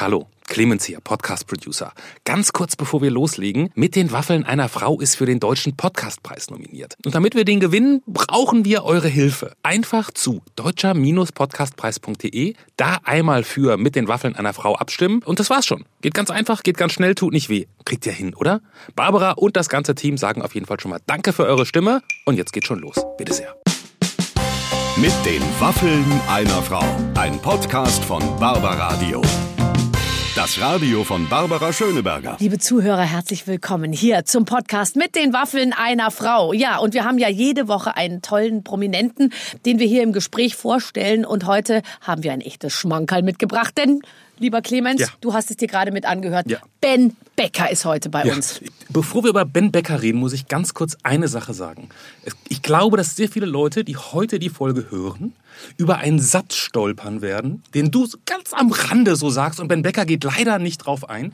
Hallo, Clemens hier, Podcast-Producer. Ganz kurz bevor wir loslegen, mit den Waffeln einer Frau ist für den Deutschen Podcastpreis nominiert. Und damit wir den gewinnen, brauchen wir eure Hilfe. Einfach zu deutscher-podcastpreis.de, da einmal für mit den Waffeln einer Frau abstimmen und das war's schon. Geht ganz einfach, geht ganz schnell, tut nicht weh. Kriegt ihr hin, oder? Barbara und das ganze Team sagen auf jeden Fall schon mal Danke für eure Stimme und jetzt geht's schon los. Bitte sehr. Mit den Waffeln einer Frau. Ein Podcast von Barbaradio. Das Radio von Barbara Schöneberger. Liebe Zuhörer, herzlich willkommen hier zum Podcast mit den Waffeln einer Frau. Ja, und wir haben ja jede Woche einen tollen Prominenten, den wir hier im Gespräch vorstellen. Und heute haben wir ein echtes Schmankerl mitgebracht, denn lieber Clemens, Ja. du hast es dir gerade mit angehört. Ja. Ben Becker ist heute bei Ja. uns. Bevor wir über Ben Becker reden, muss ich ganz kurz eine Sache sagen. Ich glaube, dass sehr viele Leute, die heute die Folge hören, über einen Satz stolpern werden, den du ganz am Rande so sagst und Ben Becker geht leider nicht drauf ein.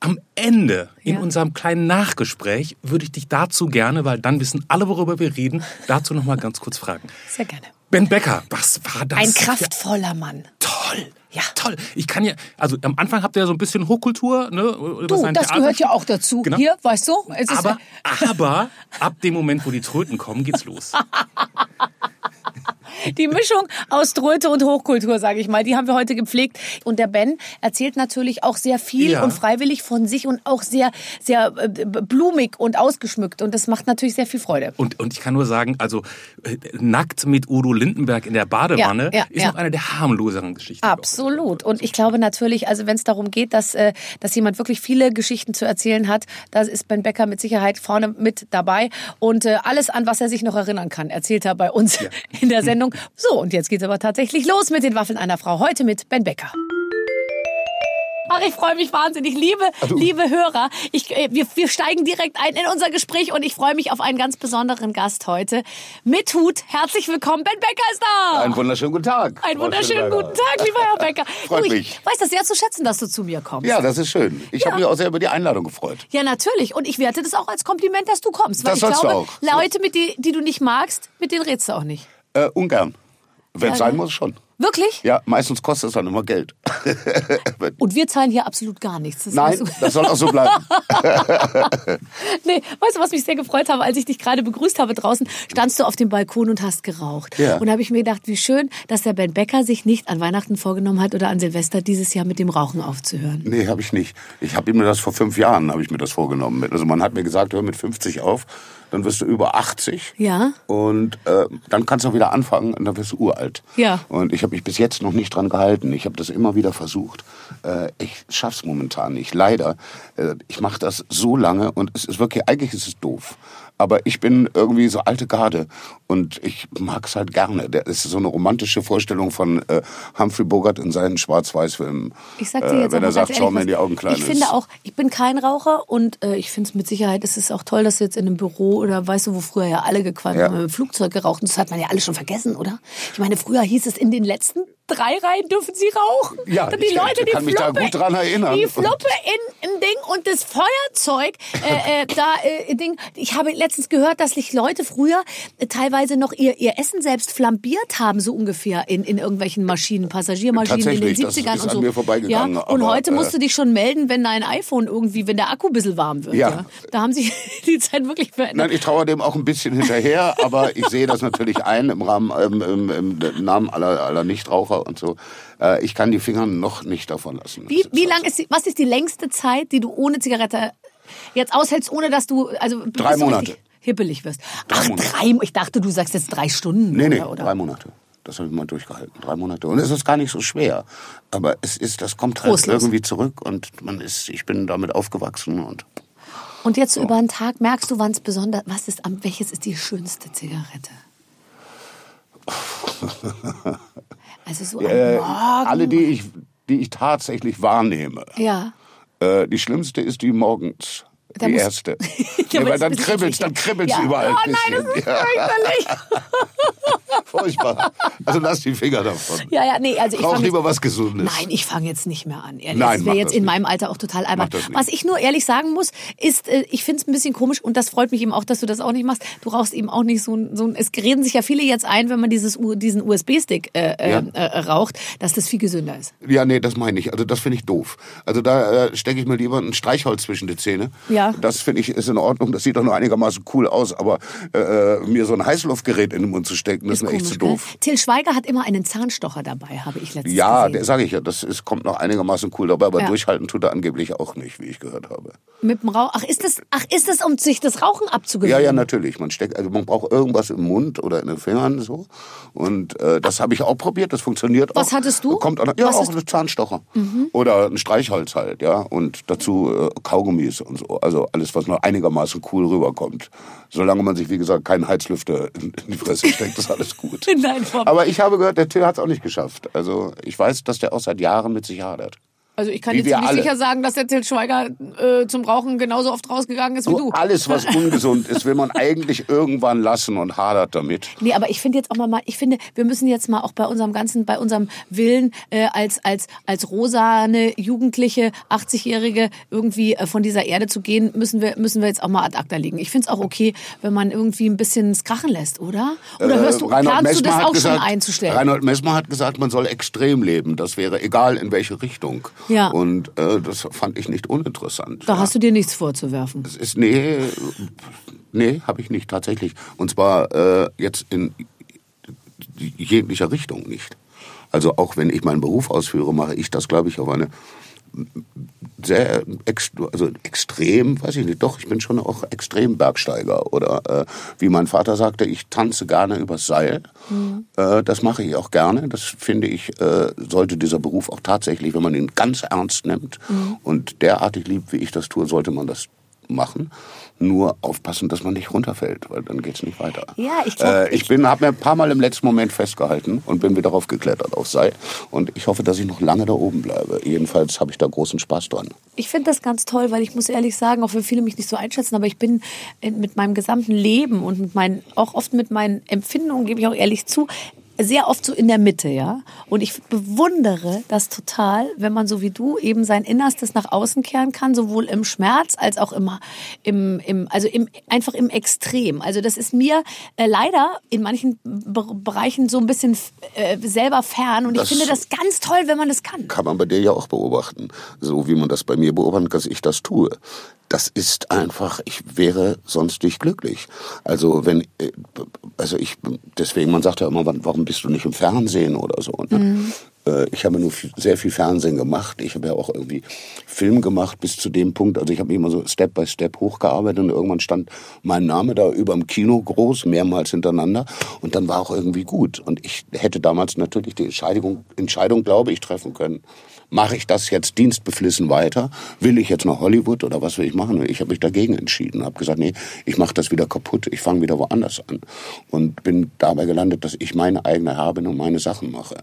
Am Ende in unserem kleinen Nachgespräch würde ich dich dazu gerne, weil dann wissen alle, worüber wir reden, dazu noch mal ganz kurz fragen. Sehr gerne. Ben Becker, was war das? Ein kraftvoller Mann. Toll. Ja. Toll. Ich kann ja, also am Anfang habt ihr ja so ein bisschen Hochkultur, ne? Du, das Theater- gehört ja auch dazu. Genau. Hier, weißt du? Aber, aber ab dem Moment, wo die Tröten kommen, geht's los. Die Mischung aus Tröte und Hochkultur, sage ich mal, die haben wir heute gepflegt. Und der Ben erzählt natürlich auch sehr viel Ja. und freiwillig von sich und auch sehr, sehr äh, blumig und ausgeschmückt. Und das macht natürlich sehr viel Freude. Und, und ich kann nur sagen, also äh, nackt mit Udo Lindenberg in der Badewanne Ja, ja, ist noch eine der harmloseren Geschichten. Absolut. Und ich glaube natürlich, also wenn es darum geht, dass, äh, dass jemand wirklich viele Geschichten zu erzählen hat, da ist Ben Becker mit Sicherheit vorne mit dabei. Und alles, an was er sich noch erinnern kann, erzählt er bei uns in der Sendung. So, und jetzt geht's aber tatsächlich los mit den Waffeln einer Frau. Heute mit Ben Becker. Ach, ich freue mich wahnsinnig. Liebe, liebe Hörer, ich, äh, wir, wir steigen direkt ein in unser Gespräch und ich freue mich auf einen ganz besonderen Gast heute. Mit Hut, herzlich willkommen. Ben Becker ist da. Einen wunderschönen guten Tag. Einen wunderschönen guten Tag, lieber Herr Becker. Freut du, ich mich. weiß das sehr zu schätzen, dass du zu mir kommst. Ja, das ist schön. Ich habe mich auch sehr über die Einladung gefreut. Ja, natürlich. Und ich werte das auch als Kompliment, dass du kommst. Weil Das ich sollst du glaube, auch. Leute, mit die, die du nicht magst, mit denen redst du auch nicht. Äh, ungern. Wenn Ja, es sein ne? muss, schon. Wirklich? Ja, meistens kostet es dann immer Geld. Und wir zahlen hier absolut gar nichts. Das Nein, du. das soll auch so bleiben. Nee, weißt du, was mich sehr gefreut habe, als ich dich gerade begrüßt habe draußen, standst du auf dem Balkon und hast geraucht. Ja. Und da habe ich mir gedacht, wie schön, dass der Ben Becker sich nicht an Weihnachten vorgenommen hat oder an Silvester dieses Jahr mit dem Rauchen aufzuhören. Nee, habe ich nicht. Ich habe mir das vor fünf Jahren habe ich mir das vorgenommen. Also man hat mir gesagt, hör mit 50 auf, dann wirst du über 80. Ja. Und äh, dann kannst du auch wieder anfangen und dann wirst du uralt. Ja. Und ich habe mich bis jetzt noch nicht dran gehalten. Ich habe das immer wieder versucht. Äh, ich schaff's momentan nicht. Leider. Äh, ich mache das so lange und es ist wirklich, eigentlich ist es doof. Aber ich bin irgendwie so alte Garde und ich mag's halt gerne. Das ist so eine romantische Vorstellung von äh, Humphrey Bogart in seinen Schwarz-Weiß-Filmen. Ich sag dir jetzt äh, wenn er sagt, schau mir in die Augen, Kleines. Ich finde auch, ich bin kein Raucher und äh, ich finde es mit Sicherheit, es ist auch toll, dass du jetzt in einem Büro oder weißt du, wo früher ja alle gequalmt Ja. haben, im Flugzeug geraucht und das hat man ja alles schon vergessen, oder? Ich meine, früher hieß es in den letzten drei Reihen dürfen sie rauchen. Ja, Und die ich Leute, die kann mich da Fluppe, gut dran erinnern. Die Fluppe in, in Ding und das Feuerzeug, äh, äh, da äh, Ding. Ich habe letztens gehört, dass sich Leute früher äh, teilweise noch ihr, ihr Essen selbst flambiert haben, so ungefähr in, in irgendwelchen Maschinen, Passagiermaschinen in den Tatsächlich, das 70ern ist und so. mir vorbeigegangen, Ja, und aber, heute musst äh, du dich schon melden, wenn dein iPhone irgendwie, wenn der Akku ein bisschen warm wird. Ja. Ja. Da haben sich die Zeit wirklich verändert. Nein, ich traue dem auch ein bisschen hinterher, aber ich sehe das natürlich ein im Rahmen, ähm, im, im Namen aller, aller Nichtraucher und so. Äh, ich kann die Finger noch nicht davon lassen. Wie, wie lang ist die, was ist die längste Zeit, die du ohne Zigarette jetzt aushältst, ohne dass du, also Drei Monate. hippelig wirst? Drei Ach, Monate. drei, ich dachte, du sagst jetzt drei Stunden. Nee, nee, oder, oder? drei Monate. Das habe ich mal durchgehalten. Drei Monate. Und es ist gar nicht so schwer. Aber es ist, das kommt halt irgendwie zurück und man ist, ich bin damit aufgewachsen und Und jetzt so über den Tag merkst du, wann es besonders, was ist, am, welches ist die schönste Zigarette? Also so äh, am Morgen. alle, die ich, die ich tatsächlich wahrnehme. Ja. Äh, die schlimmste ist die morgens. Da die erste. Ja, aber weil dann natürlich- dann kribbelt's ja. überall. Oh ein nein, das ist ja. fürchterlich. Furchtbar. Also lass die Finger davon. Ja, ja, nee, also ich Brauch lieber jetzt- was Gesundes. Nein, ich fange jetzt nicht mehr an. Ehrlich. Nein, das wäre jetzt das in nicht. meinem Alter auch total albern. Was ich nur ehrlich sagen muss, ist, äh, ich finde es ein bisschen komisch und das freut mich eben auch, dass du das auch nicht machst. Du rauchst eben auch nicht so ein, so ein es reden sich ja viele jetzt ein, wenn man dieses, diesen USB-Stick äh, äh, Ja. äh, raucht, dass das viel gesünder ist. Ja, nee, das meine ich. Also das finde ich doof. Also da äh, stecke ich mir lieber ein Streichholz zwischen die Zähne. Ja. Das finde ich ist in Ordnung. Das sieht doch nur einigermaßen cool aus. Aber äh, mir so ein Heißluftgerät in den Mund zu stecken, das ist, mir echt zu doof. Till Schweiger hat immer einen Zahnstocher dabei, habe ich letztens Ja, gesehen. der sage ich ja, das ist, kommt noch einigermaßen cool dabei, aber Ja. durchhalten tut er angeblich auch nicht, wie ich gehört habe. Mit dem Rauch. Ach, ist das, ach, ist das, um sich das Rauchen Ja, abzugewöhnen? ja, natürlich. Man steckt, also man braucht irgendwas im Mund oder in den Fingern so. Und äh, das habe ich auch probiert. Das funktioniert auch. Was hattest du? Kommt noch- ja, Was auch ist- Mhm. ein Zahnstocher oder ein Streichholz halt, ja. Und dazu äh, Kaugummis und so. Also alles, was noch einigermaßen cool rüberkommt. Solange man sich, wie gesagt, keinen Heizlüfter in, in die Fresse steckt, ist alles gut. Nein, Aber ich habe gehört, der Till hat es auch nicht geschafft. Also ich weiß, dass der auch seit Jahren mit sich hadert. Also ich kann Wie jetzt nicht alle. sicher sagen, dass der Till Schweiger äh, zum Rauchen genauso oft rausgegangen ist wie du. Alles, was ungesund ist, will man eigentlich irgendwann lassen und hadert damit. Nee, aber ich finde jetzt auch mal, mal, ich finde, wir müssen jetzt mal auch bei unserem ganzen, bei unserem Willen äh, als als als rosane Jugendliche, 80-Jährige irgendwie äh, von dieser Erde zu gehen, müssen wir müssen wir jetzt auch mal ad acta legen. Ich finde es auch okay, wenn man irgendwie ein bisschen es krachen lässt, oder? Oder hörst du, Äh, Reinhold planst du das auch gesagt, schon einzustellen? Reinhold Messmer hat gesagt, man soll extrem leben. Das wäre egal in welche Richtung. Ja. Und äh, das fand ich nicht uninteressant. da ja. hast du dir nichts vorzuwerfen. Es ist nee, nee, habe ich nicht tatsächlich. Und zwar äh, jetzt in jeglicher Richtung nicht. Also auch wenn ich meinen Beruf ausführe, mache ich das, glaube ich, auf eine sehr also extrem, weiß ich nicht, doch, ich bin schon auch extrem Bergsteiger. Oder äh, wie mein Vater sagte, ich tanze gerne übers Seil. Äh, das mache ich auch gerne. Das finde ich, äh, sollte dieser Beruf auch tatsächlich, wenn man ihn ganz ernst nimmt und derartig liebt, wie ich das tue, sollte man das machen. Nur aufpassen, dass man nicht runterfällt, weil dann geht's nicht weiter. Ja, ich glaub, äh, ich bin, habe mir ein paar Mal im letzten Moment festgehalten und bin wieder raufgeklettert auf Seil. Und ich hoffe, dass ich noch lange da oben bleibe. Jedenfalls habe ich da großen Spaß dran. Ich finde das ganz toll, weil ich muss ehrlich sagen, auch wenn viele mich nicht so einschätzen, aber ich bin in, mit meinem gesamten Leben und mit meinen, auch oft mit meinen Empfindungen, gebe ich auch ehrlich zu, sehr oft so in der Mitte, ja. Und ich bewundere das total, wenn man so wie du eben sein Innerstes nach außen kehren kann, sowohl im Schmerz als auch im, im, im also im, einfach im Extrem. Also das ist mir äh, leider in manchen Be Bereichen so ein bisschen äh, selber fern und Das- ich finde das ganz toll, wenn man das kann. Kann man bei dir ja auch beobachten. So wie man das bei mir beobachtet, dass ich das tue. Das ist einfach, ich wäre sonst nicht glücklich. Also wenn, äh, also ich, deswegen, man sagt ja immer, warum bist du nicht im Fernsehen oder so. Ne? Äh, Ich habe nur viel, sehr viel Fernsehen gemacht. Ich habe ja auch irgendwie Film gemacht bis zu dem Punkt. Also ich habe mich immer so Step by Step hochgearbeitet und irgendwann stand mein Name da über dem Kino groß, mehrmals hintereinander. Und dann war auch irgendwie gut. Und ich hätte damals natürlich die Entscheidung, Entscheidung glaube ich, treffen können. Mache ich das jetzt dienstbeflissen weiter? Will ich jetzt nach Hollywood oder was will ich machen? Ich habe mich dagegen entschieden. Habe gesagt, nee, ich mache das wieder kaputt. Ich fange wieder woanders an. Und bin dabei gelandet, dass ich meine eigene bin und meine Sachen mache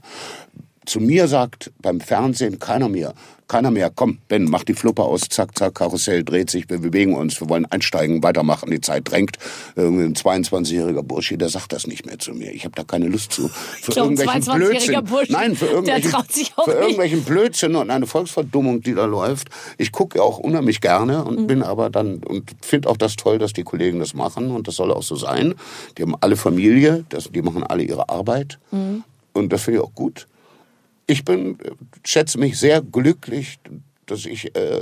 zu mir sagt beim Fernsehen keiner mehr, keiner mehr, komm, Ben, mach die Fluppe aus, zack, zack, Karussell dreht sich, wir bewegen uns, wir wollen einsteigen, weitermachen, die Zeit drängt. Ein 22-jähriger Bursche, der sagt das nicht mehr zu mir. Ich habe da keine Lust zu. Für ein irgendwelchen 22-jähriger Blödsinn. Bursche, Nein, für der irgendwelchen, traut sich auch für irgendwelchen Blödsinn und eine Volksverdummung, die da läuft. Ich gucke ja auch unheimlich gerne Mhm. und bin aber dann und finde auch das toll, dass die Kollegen das machen und das soll auch so sein. Die haben alle Familie, das, die machen alle ihre Arbeit Mhm. und das finde ich auch gut ich bin, äh, schätze mich sehr glücklich, dass ich äh,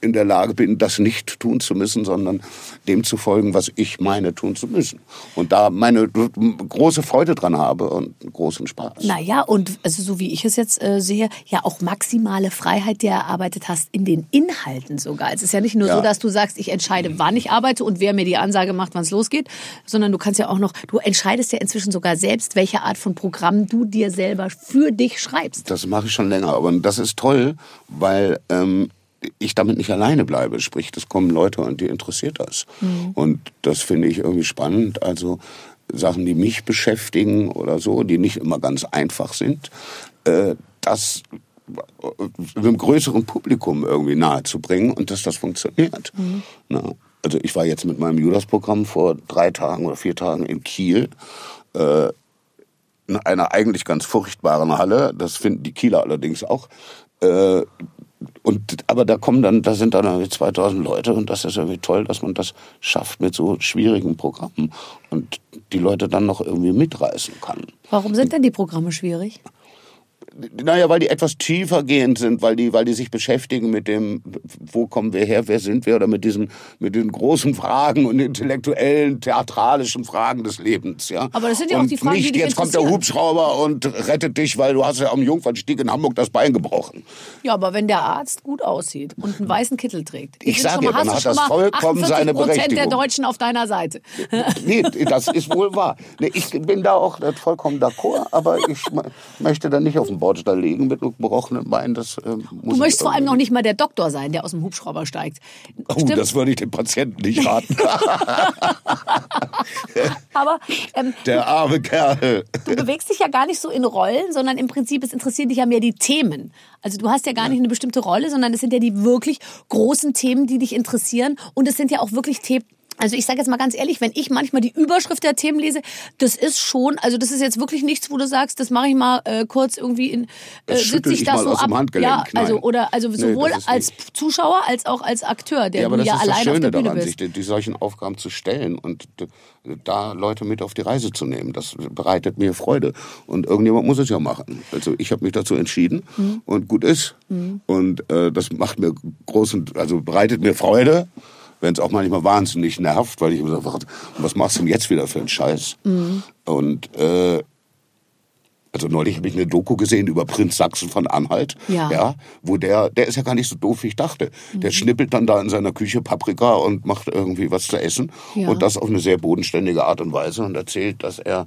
in der Lage bin, das nicht tun zu müssen, sondern dem zu folgen, was ich meine tun zu müssen. Und da meine große Freude dran habe und großen Spaß. Naja, und also so wie ich es jetzt äh, sehe, ja auch maximale Freiheit, die du erarbeitet hast in den Inhalten sogar. Es ist ja nicht nur Ja. so, dass du sagst, ich entscheide, wann ich arbeite und wer mir die Ansage macht, wann es losgeht, sondern du kannst ja auch noch, du entscheidest ja inzwischen sogar selbst, welche Art von Programm du dir selber für dich schreibst. Das mache ich schon länger, aber das ist toll, weil ähm, ich damit nicht alleine bleibe. Sprich, es kommen Leute und die interessiert das. Und das finde ich irgendwie spannend. Also Sachen, die mich beschäftigen oder so, die nicht immer ganz einfach sind, äh, das einem größeren Publikum irgendwie nahezubringen und dass das funktioniert. Na, also ich war jetzt mit meinem Judas-Programm vor drei Tagen oder vier Tagen in Kiel äh, in einer eigentlich ganz furchtbaren Halle. Das finden die Kieler allerdings auch. Äh, und, aber da kommen dann, da sind dann irgendwie 2000 Leute und das ist irgendwie toll, dass man das schafft mit so schwierigen Programmen und die Leute dann noch irgendwie mitreißen kann. Warum sind denn die Programme schwierig? Naja, weil die etwas tiefer gehend sind, weil die, weil die sich beschäftigen mit dem, wo kommen wir her, wer sind wir, oder mit diesen, mit den großen Fragen und intellektuellen, theatralischen Fragen des Lebens, ja. Aber das sind ja auch und die Fragen, die nicht, dich jetzt kommt der. Hubschrauber und rettet dich, weil du hast ja am Jungfernstieg in Hamburg das Bein gebrochen. Ja, aber wenn der Arzt gut aussieht und einen weißen Kittel trägt, Ich sage ja, dann hat das vollkommen 48% seine der Berechtigung. Deutschen auf deiner Seite. Nee, das ist wohl wahr. Nee, ich bin da auch vollkommen d'accord, aber ich möchte da nicht auf den Bordstall liegen mit einem gebrochenen Bein. Das, ähm, muss Du möchtest vor allem noch nicht mal der Doktor sein, der aus dem Hubschrauber steigt. Oh, Stimmt, das würde ich dem Patienten nicht raten. aber ähm, Der arme Kerl. du bewegst dich ja gar nicht so in Rollen, sondern im Prinzip, es interessieren dich ja mehr die Themen. Also du hast ja gar nicht eine bestimmte Rolle, sondern es sind ja die wirklich großen Themen, die dich interessieren. Und es sind ja auch wirklich Themen, also ich sage jetzt mal ganz ehrlich, wenn ich manchmal die Überschrift der Themen lese, das ist schon, also das ist jetzt wirklich nichts, wo du sagst, das mache ich mal äh, kurz irgendwie in, äh, Das sitze ich ich das mal so aus dem ab. Handgelenk. Ja, also oder also sowohl das als Zuschauer als auch als Akteur, der Ja, aber du das ja ist das allein auf Schöne der Bühne daran, bist. sich die, die solchen Aufgaben zu stellen und da Leute mit auf die Reise zu nehmen. Das bereitet mir Freude. Und irgendjemand muss es ja machen. Also ich habe mich dazu entschieden Mhm. und gut ist. Und äh, das macht mir großen, also bereitet mir Freude. Wenn es auch manchmal wahnsinnig nervt, weil ich immer sage, was machst du denn jetzt wieder für einen Scheiß? Mhm. Und äh, also neulich habe ich eine Doku gesehen über Prinz Sachsen von Anhalt. Ja. ja wo der, der ist ja gar nicht so doof, wie ich dachte. Mhm. Der schnippelt dann da in seiner Küche Paprika und macht irgendwie was zu essen. Ja. Und das auf eine sehr bodenständige Art und Weise und erzählt, dass er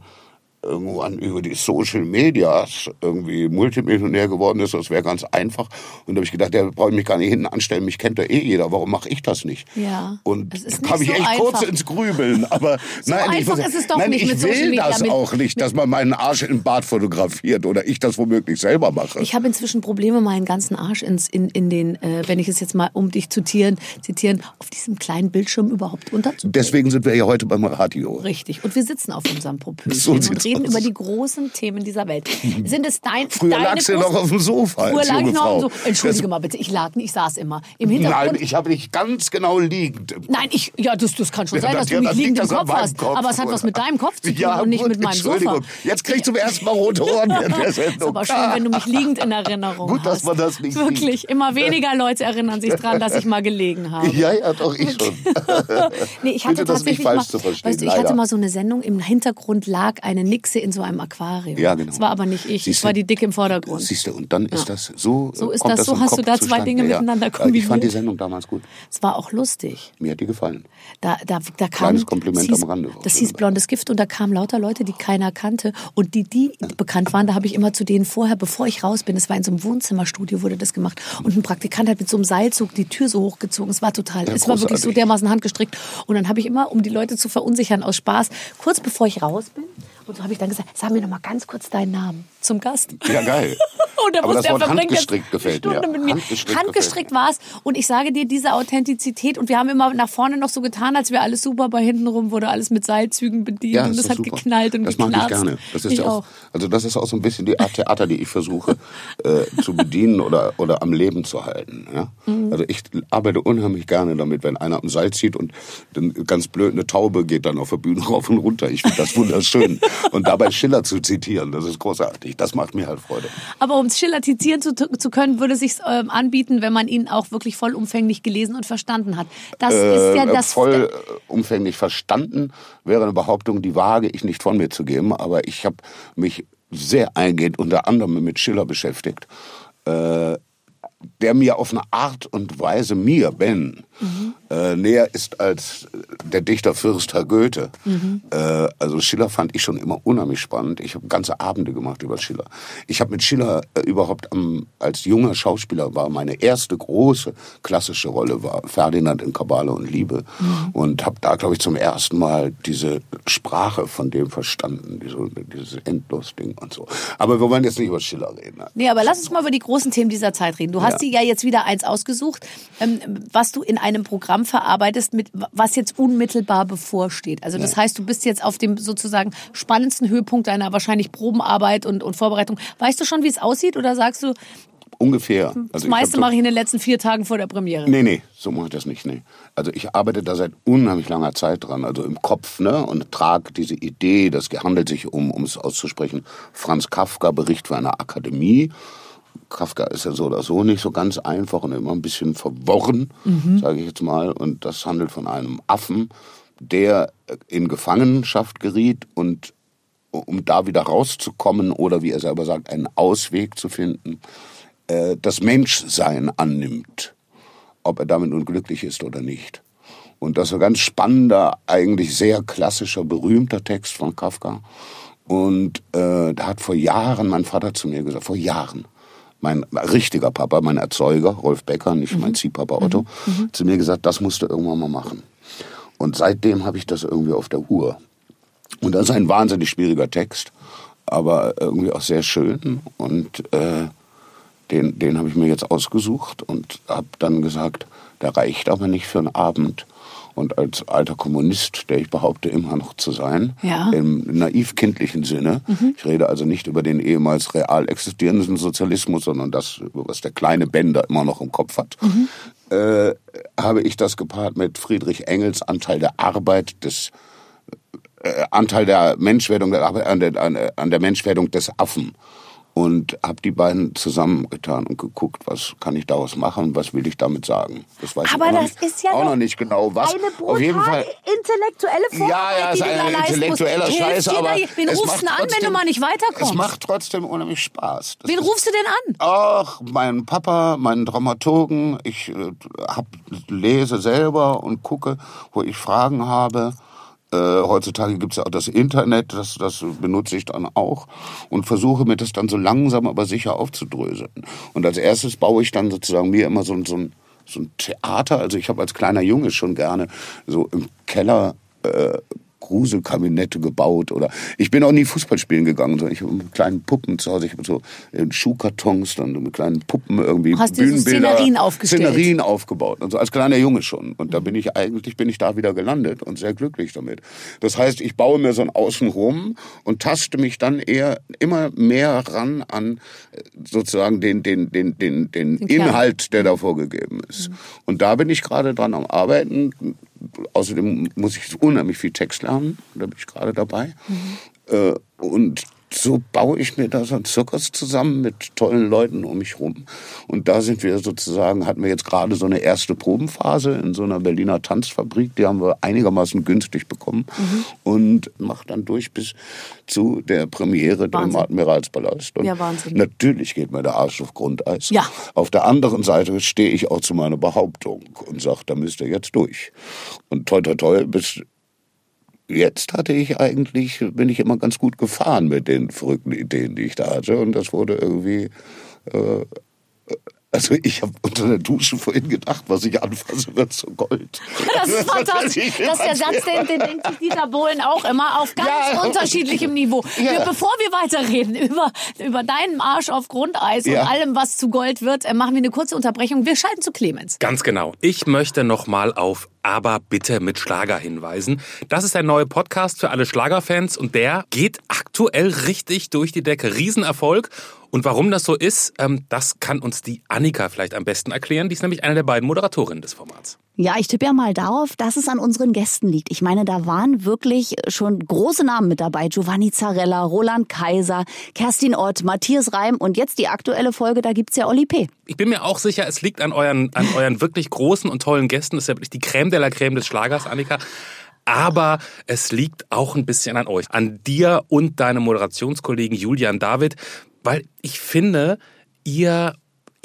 irgendwann über die Social Medias irgendwie Multimillionär geworden ist. Das wäre ganz einfach. Und da habe ich gedacht, der brauche ich mich gar nicht hinten anstellen. Mich kennt er eh jeder. Warum mache ich das nicht? Ja, Und das kam ich so echt kurz einfach. ins Grübeln. Aber nein, ich, einfach muss- ist es doch nein, nicht ich mit Social will das auch nicht, dass man meinen Arsch im Bad fotografiert oder ich das womöglich selber mache. Ich habe inzwischen Probleme, meinen ganzen Arsch ins, in, in den, äh, wenn ich es jetzt mal, um dich zu zitieren, zitieren, auf diesem kleinen Bildschirm überhaupt unterzubringen. Deswegen sind wir ja heute beim Radio. Richtig. Und wir sitzen auf unserem Popöchen So sieht's reden über die großen Themen dieser Welt. Sind es dein, Früher lagst du großen- noch auf dem Sofa Früher lag ich noch Frau. so. Entschuldige Das- mal bitte, ich lag nicht, ich saß immer. Im Hintergrund. Nein, ich habe dich ganz genau liegend. Nein, ich, ja, das, das kann schon Ja, sein, das- dass du ja, mich das liegend im das Kopf hast. Kopf, aber es hat was mit deinem Kopf zu tun Ja, und nicht gut, mit meinem Entschuldigung. Sofa. Jetzt kriegst du zum ersten Mal rote Ohren während der Ist Sendung. aber schön, wenn du mich liegend in Erinnerung Gut, hast. dass man das nicht Wirklich, sieht. immer weniger Leute erinnern sich dran, dass ich mal gelegen habe. Ja, ja, doch, ich schon. Nee, ich hatte Bitte das nicht tatsächlich falsch mal, zu verstehen, weißt du, ich hatte mal so eine Sendung, im Hintergrund lag eine Nixe in so einem Aquarium. Ja, genau. Das war aber nicht ich, Siehst es du? war die Dicke im Vordergrund. Siehst du, und dann ist das so. So ist kommt das, so im hast Kopf du da zwei. Dinge ja. miteinander Ja, Ich kombiniert. fand die Sendung damals gut. Es war auch lustig. Mir hat die gefallen. Da, da, da kam, Kleines Kompliment das hieß, am Rande. Das hieß blondes Gift und da kamen lauter Leute, die keiner kannte. Und die, die bekannt waren, da habe ich immer zu denen vorher, bevor ich raus bin, es war in so einem Wohnzimmerstudio, wurde das gemacht. Und ein Praktikant hat mit so einem Seilzug die Tür so hochgezogen. Es war total, Ja, es war wirklich so dermaßen handgestrickt. Und dann habe ich immer, um die Leute zu verunsichern aus Spaß, kurz bevor ich raus bin, und so habe ich dann gesagt, sag mir noch mal ganz kurz deinen Namen zum Gast. Ja, geil. Und er Aber wusste, das er verbringt jetzt handgestrickt gefällt eine Stunde mit mir. Handgestrickt Handgestrickt war es. Und ich sage dir, diese Authentizität. Und wir haben immer nach vorne noch so getan, als wäre alles super. Bei hinten rum wurde alles mit Seilzügen bedient. Ja, und es hat super. geknallt und das geknarzt. mag ich gerne. Das ist ich ja auch, also das ist auch so ein bisschen die Art Theater, die ich versuche äh, zu bedienen oder oder am Leben zu halten. Ja? Mhm. Also ich arbeite unheimlich gerne damit, wenn einer am Seil zieht und dann ganz blöd eine Taube geht dann auf der Bühne rauf und runter. Ich finde das wunderschön. und dabei Schiller zu zitieren, das ist großartig. Das macht mir halt Freude. Aber um Schiller zitieren zu, zu können, würde es sich ähm, anbieten, wenn man ihn auch wirklich vollumfänglich gelesen und verstanden hat. Das ist ja äh, das. voll äh, verstanden wäre eine Behauptung, die wage ich nicht von mir zu geben, aber ich habe mich sehr eingehend unter anderem mit Schiller beschäftigt, äh, der mir auf eine Art und Weise mir, Ben, äh, näher ist als der Dichter Fürst Herr Goethe. Äh, also Schiller fand ich schon immer unheimlich spannend. Ich habe ganze Abende gemacht über Schiller. Ich habe mit Schiller äh, überhaupt am, als junger Schauspieler war meine erste große klassische Rolle war Ferdinand in Kabale und Liebe und habe da glaube ich zum ersten Mal diese Sprache von dem verstanden, diese, dieses Endlos-Ding und so. Aber wir wollen jetzt nicht über Schiller reden. ne? Nee, aber lass uns mal über die großen Themen dieser Zeit reden. Du hast Ja. dir ja jetzt wieder eins ausgesucht, ähm, was du in einem Programm verarbeitest, mit was jetzt unmittelbar bevorsteht. Also das heißt, du bist jetzt auf dem sozusagen spannendsten Höhepunkt deiner wahrscheinlich Probenarbeit und, und Vorbereitung. Weißt du schon, wie es aussieht oder sagst du, Ungefähr. Also das meiste mache ich in den letzten vier Tagen vor der Premiere? Nee, nee, so mache ich das nicht. Nee. Also ich arbeite da seit unheimlich langer Zeit dran, also im Kopf, ne, und trage diese Idee, das handelt sich um, um es auszusprechen, Franz Kafka, Bericht für eine Akademie. Kafka ist ja so oder so nicht so ganz einfach und immer ein bisschen verworren, sage ich jetzt mal. Und das handelt von einem Affen, der in Gefangenschaft geriet und um da wieder rauszukommen oder wie er selber sagt, einen Ausweg zu finden, äh, das Menschsein annimmt, ob er damit nun glücklich ist oder nicht. Und das ist ein ganz spannender, eigentlich sehr klassischer, berühmter Text von Kafka. Und äh, da hat vor Jahren mein Vater zu mir gesagt, vor Jahren, mein richtiger Papa, mein Erzeuger, Rolf Becker, nicht mein Ziehpapa Otto, zu mir gesagt, das musst du irgendwann mal machen. Und seitdem habe ich das irgendwie auf der Uhr. Und das ist ein wahnsinnig schwieriger Text, aber irgendwie auch sehr schön. Und äh, den, den habe ich mir jetzt ausgesucht und habe dann gesagt, der reicht aber nicht für einen Abend. Und als alter Kommunist, der ich behaupte immer noch zu sein, Ja. im naiv-kindlichen Sinne, ich rede also nicht über den ehemals real existierenden Sozialismus, sondern das, was der kleine Bender immer noch im Kopf hat, äh, habe ich das gepaart mit Friedrich Engels Anteil der Arbeit des äh, Anteil der Menschwerdung der an, der, an der Menschwerdung des Affen und habe die beiden zusammengetan und geguckt, was kann ich daraus machen, was will ich damit sagen. Das weiß Aber ich auch, das noch, nicht, ist ja auch noch nicht genau was. Eine Auf jeden Fall. intellektuelle Vorarbeit, Ja, ja, ist ein intellektueller. Scheiß, aber Wen es rufst du an, wenn du mal nicht weiterkommst? Es macht trotzdem unheimlich Spaß. Das Wen ist- rufst du denn an? Ach, mein Papa, meinen Dramaturgen. Ich äh, hab, lese selber und gucke, wo ich Fragen habe. Äh, heutzutage gibt's ja auch das Internet, das, das benutze ich dann auch und versuche mir das dann so langsam aber sicher aufzudröseln. Und als erstes baue ich dann sozusagen mir immer so, ein- so, ein, so ein Theater. Also ich habe als kleiner Junge schon gerne so im Keller äh, Gruselkabinette gebaut oder ich bin auch nie Fußball spielen gegangen, sondern ich habe mit kleinen Puppen zu Hause, ich habe so äh, Schuhkartons dann mit kleinen Puppen irgendwie Hast dir so Bühnenbilder, Szenerien aufgestellt? Szenerien aufgebaut und so als kleiner Junge schon und da bin ich eigentlich bin ich da wieder gelandet und sehr glücklich damit. Das heißt, ich baue mir so ein Außenrum und taste mich dann eher immer mehr ran an äh, sozusagen den den den den den, Den. Inhalt, der da vorgegeben ist. Und da bin ich gerade dran am Arbeiten. Außerdem muss ich unheimlich viel Text lernen. Da bin ich gerade dabei. Äh, und so baue ich mir da so einen Zirkus zusammen mit tollen Leuten um mich rum. Und da sind wir sozusagen, hatten wir jetzt gerade so eine erste Probenphase in so einer Berliner Tanzfabrik. Die haben wir einigermaßen günstig bekommen. Und macht dann durch bis zu der Premiere Wahnsinn. im Admiralspalast. Und Ja, Wahnsinn. Natürlich geht mir der Arsch auf Grundeis. Ja. Auf der anderen Seite stehe ich auch zu meiner Behauptung und sage, da müsst ihr jetzt durch. Und toi, toi, toi, bis jetzt hatte ich eigentlich, bin ich immer ganz gut gefahren mit den verrückten Ideen, die ich da hatte. Und das wurde irgendwie, äh, also ich habe unter der Dusche vorhin gedacht, was ich anfasse, wird zu Gold. Das ist fantastisch. Das ist der Satz, den, den denkt sich Dieter Bohlen auch immer auf ganz Ja. unterschiedlichem Niveau. Ja. Wir, bevor wir weiterreden über, über deinen Marsch auf Grundeis Ja. und allem, was zu Gold wird, äh, machen wir eine kurze Unterbrechung. Wir schalten zu Clemens. Ganz genau. Ich möchte nochmal auf Aber bitte mit Schlager hinweisen. Das ist der neue Podcast für alle Schlagerfans und der geht aktuell richtig durch die Decke. Riesenerfolg. Und warum das so ist, ähm, das kann uns die Annika vielleicht am besten erklären. Die ist nämlich eine der beiden Moderatorinnen des Formats. Ja, ich tippe ja mal darauf, dass es an unseren Gästen liegt. Ich meine, da waren wirklich schon große Namen mit dabei. Giovanni Zarella, Roland Kaiser, Kerstin Ott, Matthias Reim und jetzt die aktuelle Folge, da gibt's ja Oli P. Ich bin mir auch sicher, es liegt an euren, an euren wirklich großen und tollen Gästen. Das ist ja wirklich die Creme de la Creme des Schlagers, Annika. Aber es liegt auch ein bisschen an euch, an dir und deinem Moderationskollegen Julian David, weil ich finde, ihr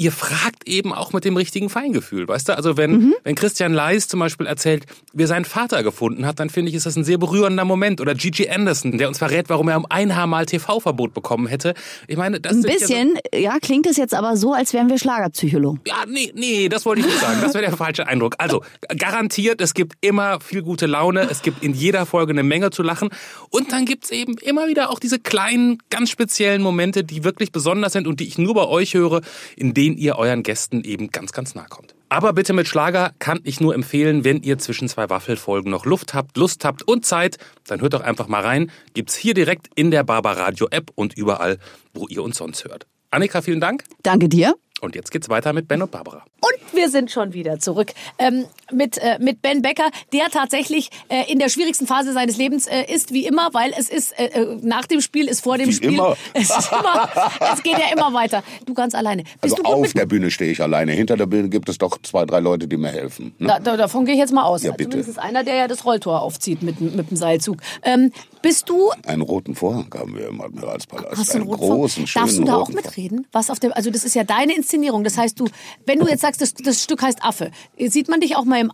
ihr fragt eben auch mit dem richtigen Feingefühl, weißt du? Also wenn, wenn Christian Leis zum Beispiel erzählt, wie er seinen Vater gefunden hat, dann finde ich, ist das ein sehr berührender Moment. Oder Gigi Anderson, der uns verrät, warum er um ein Haar mal TV-Verbot bekommen hätte. Ich meine, das Ein sind ja so- bisschen, ja, klingt es jetzt aber so, als wären wir Schlagerpsychologen. ja, nee, nee, das wollte ich nicht sagen. Das wäre der falsche Eindruck. Also, garantiert, es gibt immer viel gute Laune. Es gibt in jeder Folge eine Menge zu lachen. Und dann gibt's eben immer wieder auch diese kleinen, ganz speziellen Momente, die wirklich besonders sind und die ich nur bei euch höre, in denen denen ihr euren Gästen eben ganz, ganz nahe kommt. Aber bitte mit Schlager kann ich nur empfehlen, wenn ihr zwischen zwei Waffelfolgen noch Luft habt, Lust habt und Zeit, dann hört doch einfach mal rein. Gibt's hier direkt in der Barbaradio App und überall, wo ihr uns sonst hört. Annika, vielen Dank. Danke dir. Und jetzt geht's weiter mit Ben und Barbara. Und wir sind schon wieder zurück ähm, mit, äh, mit Ben Becker, der tatsächlich äh, in der schwierigsten Phase seines Lebens äh, ist, wie immer, weil es ist äh, äh, nach dem Spiel, ist vor dem Wie Spiel. immer. Es, ist immer, es geht ja immer weiter. Du ganz alleine. Bist Also auf der Bühne stehe ich alleine. Hinter der Bühne gibt es doch zwei, drei Leute, die mir helfen. Ne? da, da, davon gehe ich jetzt mal aus. Ja, bitte. Zumindest einer, der ja das Rolltor aufzieht mit, mit dem Seilzug. Ähm, bist du Einen roten Vorhang haben wir im Admiralspalast. Hast du einen einen roten Vorhang? großen, schönen Darfst du da auch mitreden? Was auf dem, also das ist ja deine Inszenierung. Das heißt, du, wenn du jetzt sagst, das, das Stück heißt Affe, sieht man dich auch mal im,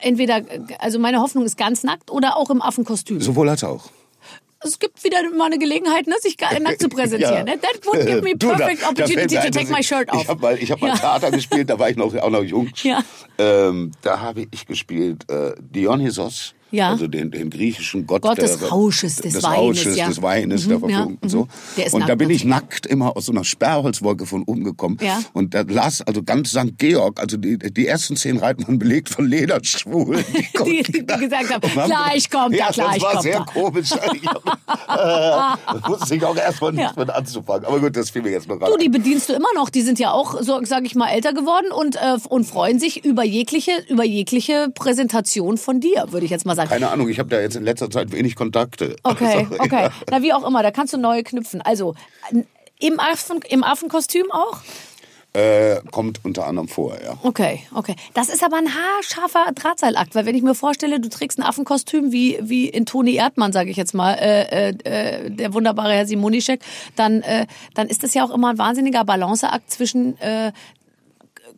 entweder, also meine Hoffnung ist ganz nackt oder auch im Affenkostüm. Sowohl als auch. Es gibt wieder mal eine Gelegenheit, ne, sich nackt zu präsentieren. ne? That would give me Du, da- perfect da fällt opportunity to take my shirt off. Ich habe mal, ich hab mal Ja. Theater gespielt, da war ich noch, auch noch jung. Ja. Ähm, da habe ich gespielt äh, Dionysos. Ja. Also den, den griechischen Gott, Gott des der, Rausches, des des Weines, Rausches, ja. des Weines, Mhm, der ja, Verführung und so. mhm. Und da bin ich nackt immer aus so einer Sperrholzwolke von oben gekommen. Ja. Und da las also ganz St. Georg, also die, die ersten zehn Reiten waren belegt von Lederschwulen. Die- die- die gesagt haben, Und gleich kommt er, ja, gleich das war kommt sehr er. komisch. Ich äh, wusste ich auch erstmal nicht Ja. mit anzufangen. Aber gut, das fiel mir jetzt noch gerade Du, die bedienst du immer noch. Die sind ja auch, so sage ich mal, älter geworden und, äh, und freuen sich über jegliche, über jegliche Präsentation von dir, würde ich jetzt mal sagen. Keine Ahnung, ich habe da jetzt in letzter Zeit wenig Kontakte. Okay, Also, okay. Ja. Na, wie auch immer, da kannst du neue knüpfen. Also, im, Affen, im Affenkostüm auch? Äh, kommt unter anderem vor, ja. Okay, okay. Das ist aber ein haarscharfer Drahtseilakt, weil wenn ich mir vorstelle, du trägst ein Affenkostüm wie, wie in Toni Erdmann, sage ich jetzt mal, äh, äh, äh, der wunderbare Herr Simonischek, dann, äh, dann ist das ja auch immer ein wahnsinniger Balanceakt zwischen äh,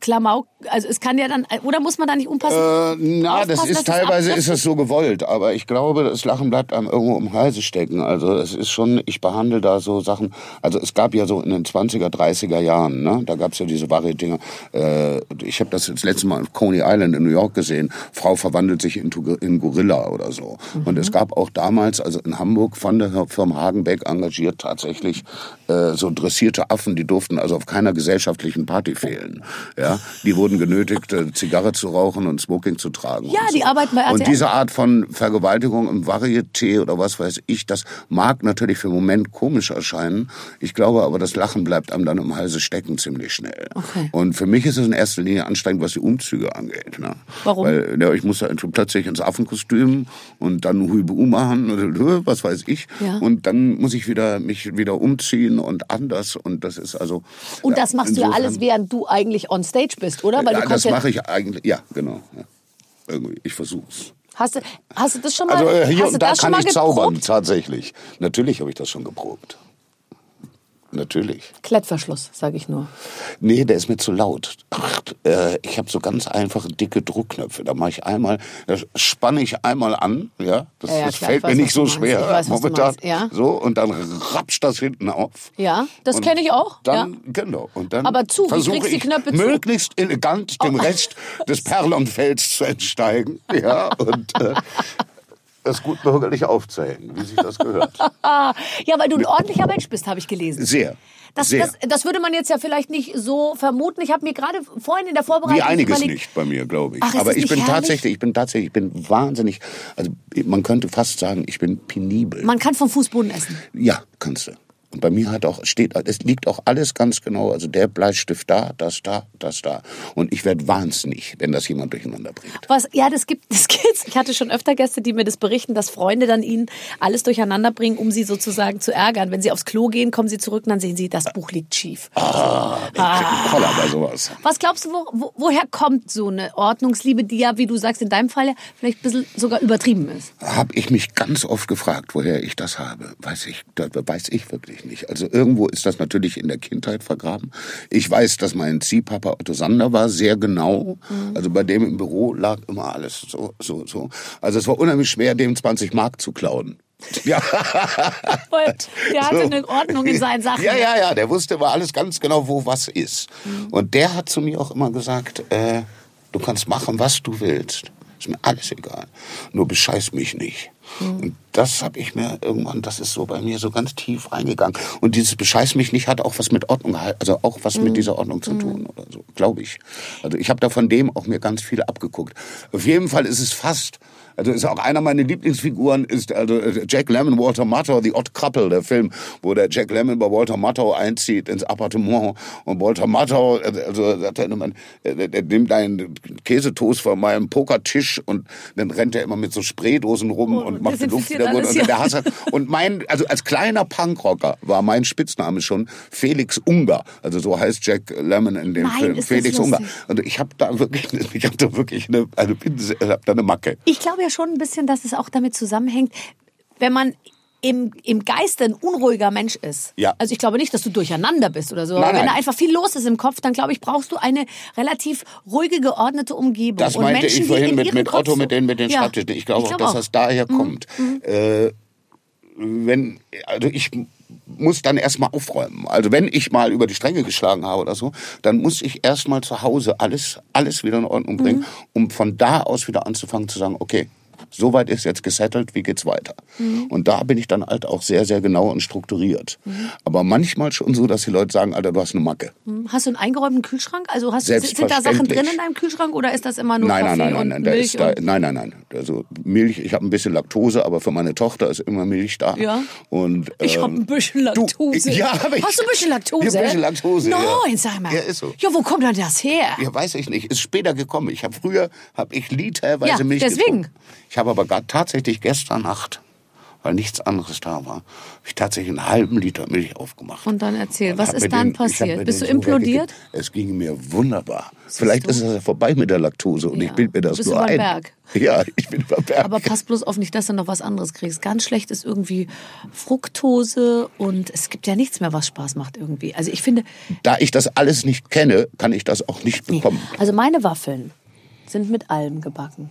Klamauk, also es kann ja dann, oder muss man da nicht umpassen? Äh, na, das ist teilweise ist es so gewollt, aber ich glaube, das Lachen bleibt einem irgendwo im Halse stecken. Also es ist schon, ich behandle da so Sachen. Also es gab ja so in den 20er, 30er Jahren, ne, da gab es ja diese Variety-Dinger. Äh, ich habe das das letzte Mal auf Coney Island in New York gesehen. Frau verwandelt sich in, in Gorilla oder so. Und Mhm. es gab auch damals, also in Hamburg von der Firma Hagenbeck engagiert tatsächlich äh, so dressierte Affen, die durften also auf keiner gesellschaftlichen Party fehlen. Ja, die wurden genötigt, äh, Zigarre zu rauchen und Smoking zu tragen. Ja, und die so. arbeiten bei Und RTL. diese Art von Vergewaltigung im Varieté oder was weiß ich, das mag natürlich für den Moment komisch erscheinen. Ich glaube aber, das Lachen bleibt einem dann im Halse stecken ziemlich schnell. Okay. Und für mich ist es in erster Linie anstrengend, was die Umzüge angeht. Ne? Warum? Weil ja, ich muss da plötzlich ins Affenkostüm und dann Huibu machen, oder was weiß ich. Ja. Und dann muss ich wieder mich wieder umziehen und anders. Und das ist also. und ja, das machst du ja alles, während du eigentlich on stage bist, oder? Weil ja, du das ja, mache ich eigentlich, ja, genau. Ja. Irgendwie, ich versuch's. hast, du, hast du das schon mal, Also äh, hier und da kann ich zaubern, tatsächlich. Natürlich habe ich das schon geprobt. Natürlich. Klettverschluss, sage ich nur. Nee, der ist mir zu laut. Ach, äh, ich habe so ganz einfache, dicke Druckknöpfe. Da mache ich einmal, spanne ich einmal an, ja. Das, Ja, ja, das klar, fällt weiß, mir nicht so schwer weiß, momentan. ja. So, und dann rapscht das hinten auf. Ja, das kenne ich auch. Dann, genau. Und dann Aber zu, wie kriegst die Knöpfe zu? Oh. möglichst elegant dem Rest des Perlonfelds zu entsteigen. Ja, und äh, das gut bürgerlich aufzuhängen, wie sich das gehört. Ja, weil du ein ordentlicher Mensch bist, habe ich gelesen. Sehr. Das, sehr. das, das würde man jetzt ja vielleicht nicht so vermuten. Ich habe mir gerade vorhin in der Vorbereitung Wie einiges überlegt, nicht bei mir, glaube ich. Ach, Aber ich bin herrlich? tatsächlich, ich bin tatsächlich, ich bin wahnsinnig, also man könnte fast sagen, ich bin penibel. Man kann vom Fußboden essen. ja, kannst du. Und bei mir hat auch, steht, es liegt auch alles ganz genau, also der Bleistift da, das da, das da. Und ich werde wahnsinnig, wenn das jemand durcheinander bringt. Was, ja, das gibt, das gibt's. Ich hatte schon öfter Gäste, die mir das berichten, dass Freunde dann ihnen alles durcheinander bringen, um sie sozusagen zu ärgern. Wenn sie aufs Klo gehen, kommen sie zurück und dann sehen sie, das Buch liegt schief. Ah, ich einen Koller bei sowas. Was glaubst du, wo, wo, woher kommt so eine Ordnungsliebe, die ja, wie du sagst, in deinem Fall ja vielleicht ein bisschen sogar übertrieben ist? Habe ich mich ganz oft gefragt, woher ich das habe. Weiß ich, weiß ich wirklich nicht. Also irgendwo ist das natürlich in der Kindheit vergraben. Ich weiß, dass mein Ziehpapa Otto Sander war, sehr genau. Also bei dem im Büro lag immer alles so, so, so. Also es war unheimlich schwer, dem 20 Mark zu klauen. Ja. Weil der hatte So. eine Ordnung in seinen Sachen. Ja, ja, ja, der wusste immer alles ganz genau, wo was ist. Mhm. Und der hat zu mir auch immer gesagt, äh, du kannst machen, was du willst. Ist mir alles egal. Nur bescheiß mich nicht. Mhm. Und das habe ich mir irgendwann, das ist so bei mir so ganz tief reingegangen. Und dieses Bescheiß mich nicht hat auch was mit Ordnung, also auch was mit dieser Ordnung zu tun oder so, glaube ich. Also ich habe da von dem auch mir ganz viel abgeguckt. Auf jeden Fall ist es fast also ist auch einer meiner Lieblingsfiguren ist also äh, Jack Lemmon, Walter Matthau, The Odd Couple, der Film, wo der Jack Lemmon bei Walter Matthau einzieht ins Appartement und Walter Matthau, äh, also sagt er äh, der nimmt einen Käsetoast von meinem Pokertisch und dann rennt er immer mit so Spraydosen rum Oh, und macht die Luft wieder gut. Und, ja. der Hasser, und mein, also als kleiner Punkrocker war mein Spitzname schon Felix Unger. Also so heißt Jack Lemmon in dem Nein, Film. Felix Unger. Und ich habe da wirklich, ich habe da wirklich eine, eine, hab da eine Macke. Ich glaube ja schon ein bisschen, dass es auch damit zusammenhängt, wenn man im, im Geiste ein unruhiger Mensch ist. Ja. Also ich glaube nicht, dass du durcheinander bist oder so. Nein, aber wenn da einfach viel los ist im Kopf, dann glaube ich, brauchst du eine relativ ruhige, geordnete Umgebung. Das meinte Menschen, ich vorhin in mit, mit Otto, so- mit den, mit den Ja. Schreibtischen. Ich glaube auch, glaub dass das daher Mhm. kommt. Äh, wenn, also ich muss dann erstmal aufräumen. Also wenn ich mal über die Stränge geschlagen habe oder so, dann muss ich erstmal zu Hause alles, alles wieder in Ordnung bringen, Mhm. um von da aus wieder anzufangen zu sagen, okay, soweit ist jetzt gesettelt, wie geht's weiter? Mhm. Und da bin ich dann halt auch sehr, sehr genau und strukturiert. Aber manchmal schon so, dass die Leute sagen, Alter, du hast eine Macke. Hast du einen eingeräumten Kühlschrank? Also hast, sind da Sachen drin in deinem Kühlschrank oder ist das immer nur Nein, Kaffee nein, nein, nein, nein, Milch? da, nein, nein, nein. Also Milch, ich habe ein bisschen Laktose, aber für meine Tochter ist immer Milch da. Ja. Und, ich habe ähm, ein bisschen du, Laktose. ja, hab ich. Hast du ein bisschen Laktose? Ja, ein bisschen Laktose, ja. Nein, sag mal. Ja, ist so. Ja, wo kommt denn das her? Ja, weiß ich nicht. Ist später gekommen. Ich habe früher, habe ich literweise Ja, Milch deswegen. getrunken. Ich habe aber gar tatsächlich gestern Nacht, weil nichts anderes da war, habe ich tatsächlich einen halben Liter Milch aufgemacht. Und dann erzähl, Und was ist dann den- passiert? Bist du so implodiert? weggekippt. Es ging mir wunderbar. Vielleicht ist es ja vorbei mit der Laktose und Ja. ich bild mir das Du bist nur ein. Berg. Ja, ich bin über Berg. Aber pass bloß auf nicht, dass du noch was anderes kriegst. Ganz schlecht ist irgendwie Fructose und es gibt ja nichts mehr, was Spaß macht irgendwie. Also ich finde, da ich das alles nicht kenne, kann ich das auch nicht bekommen. also meine Waffeln sind mit Alben gebacken.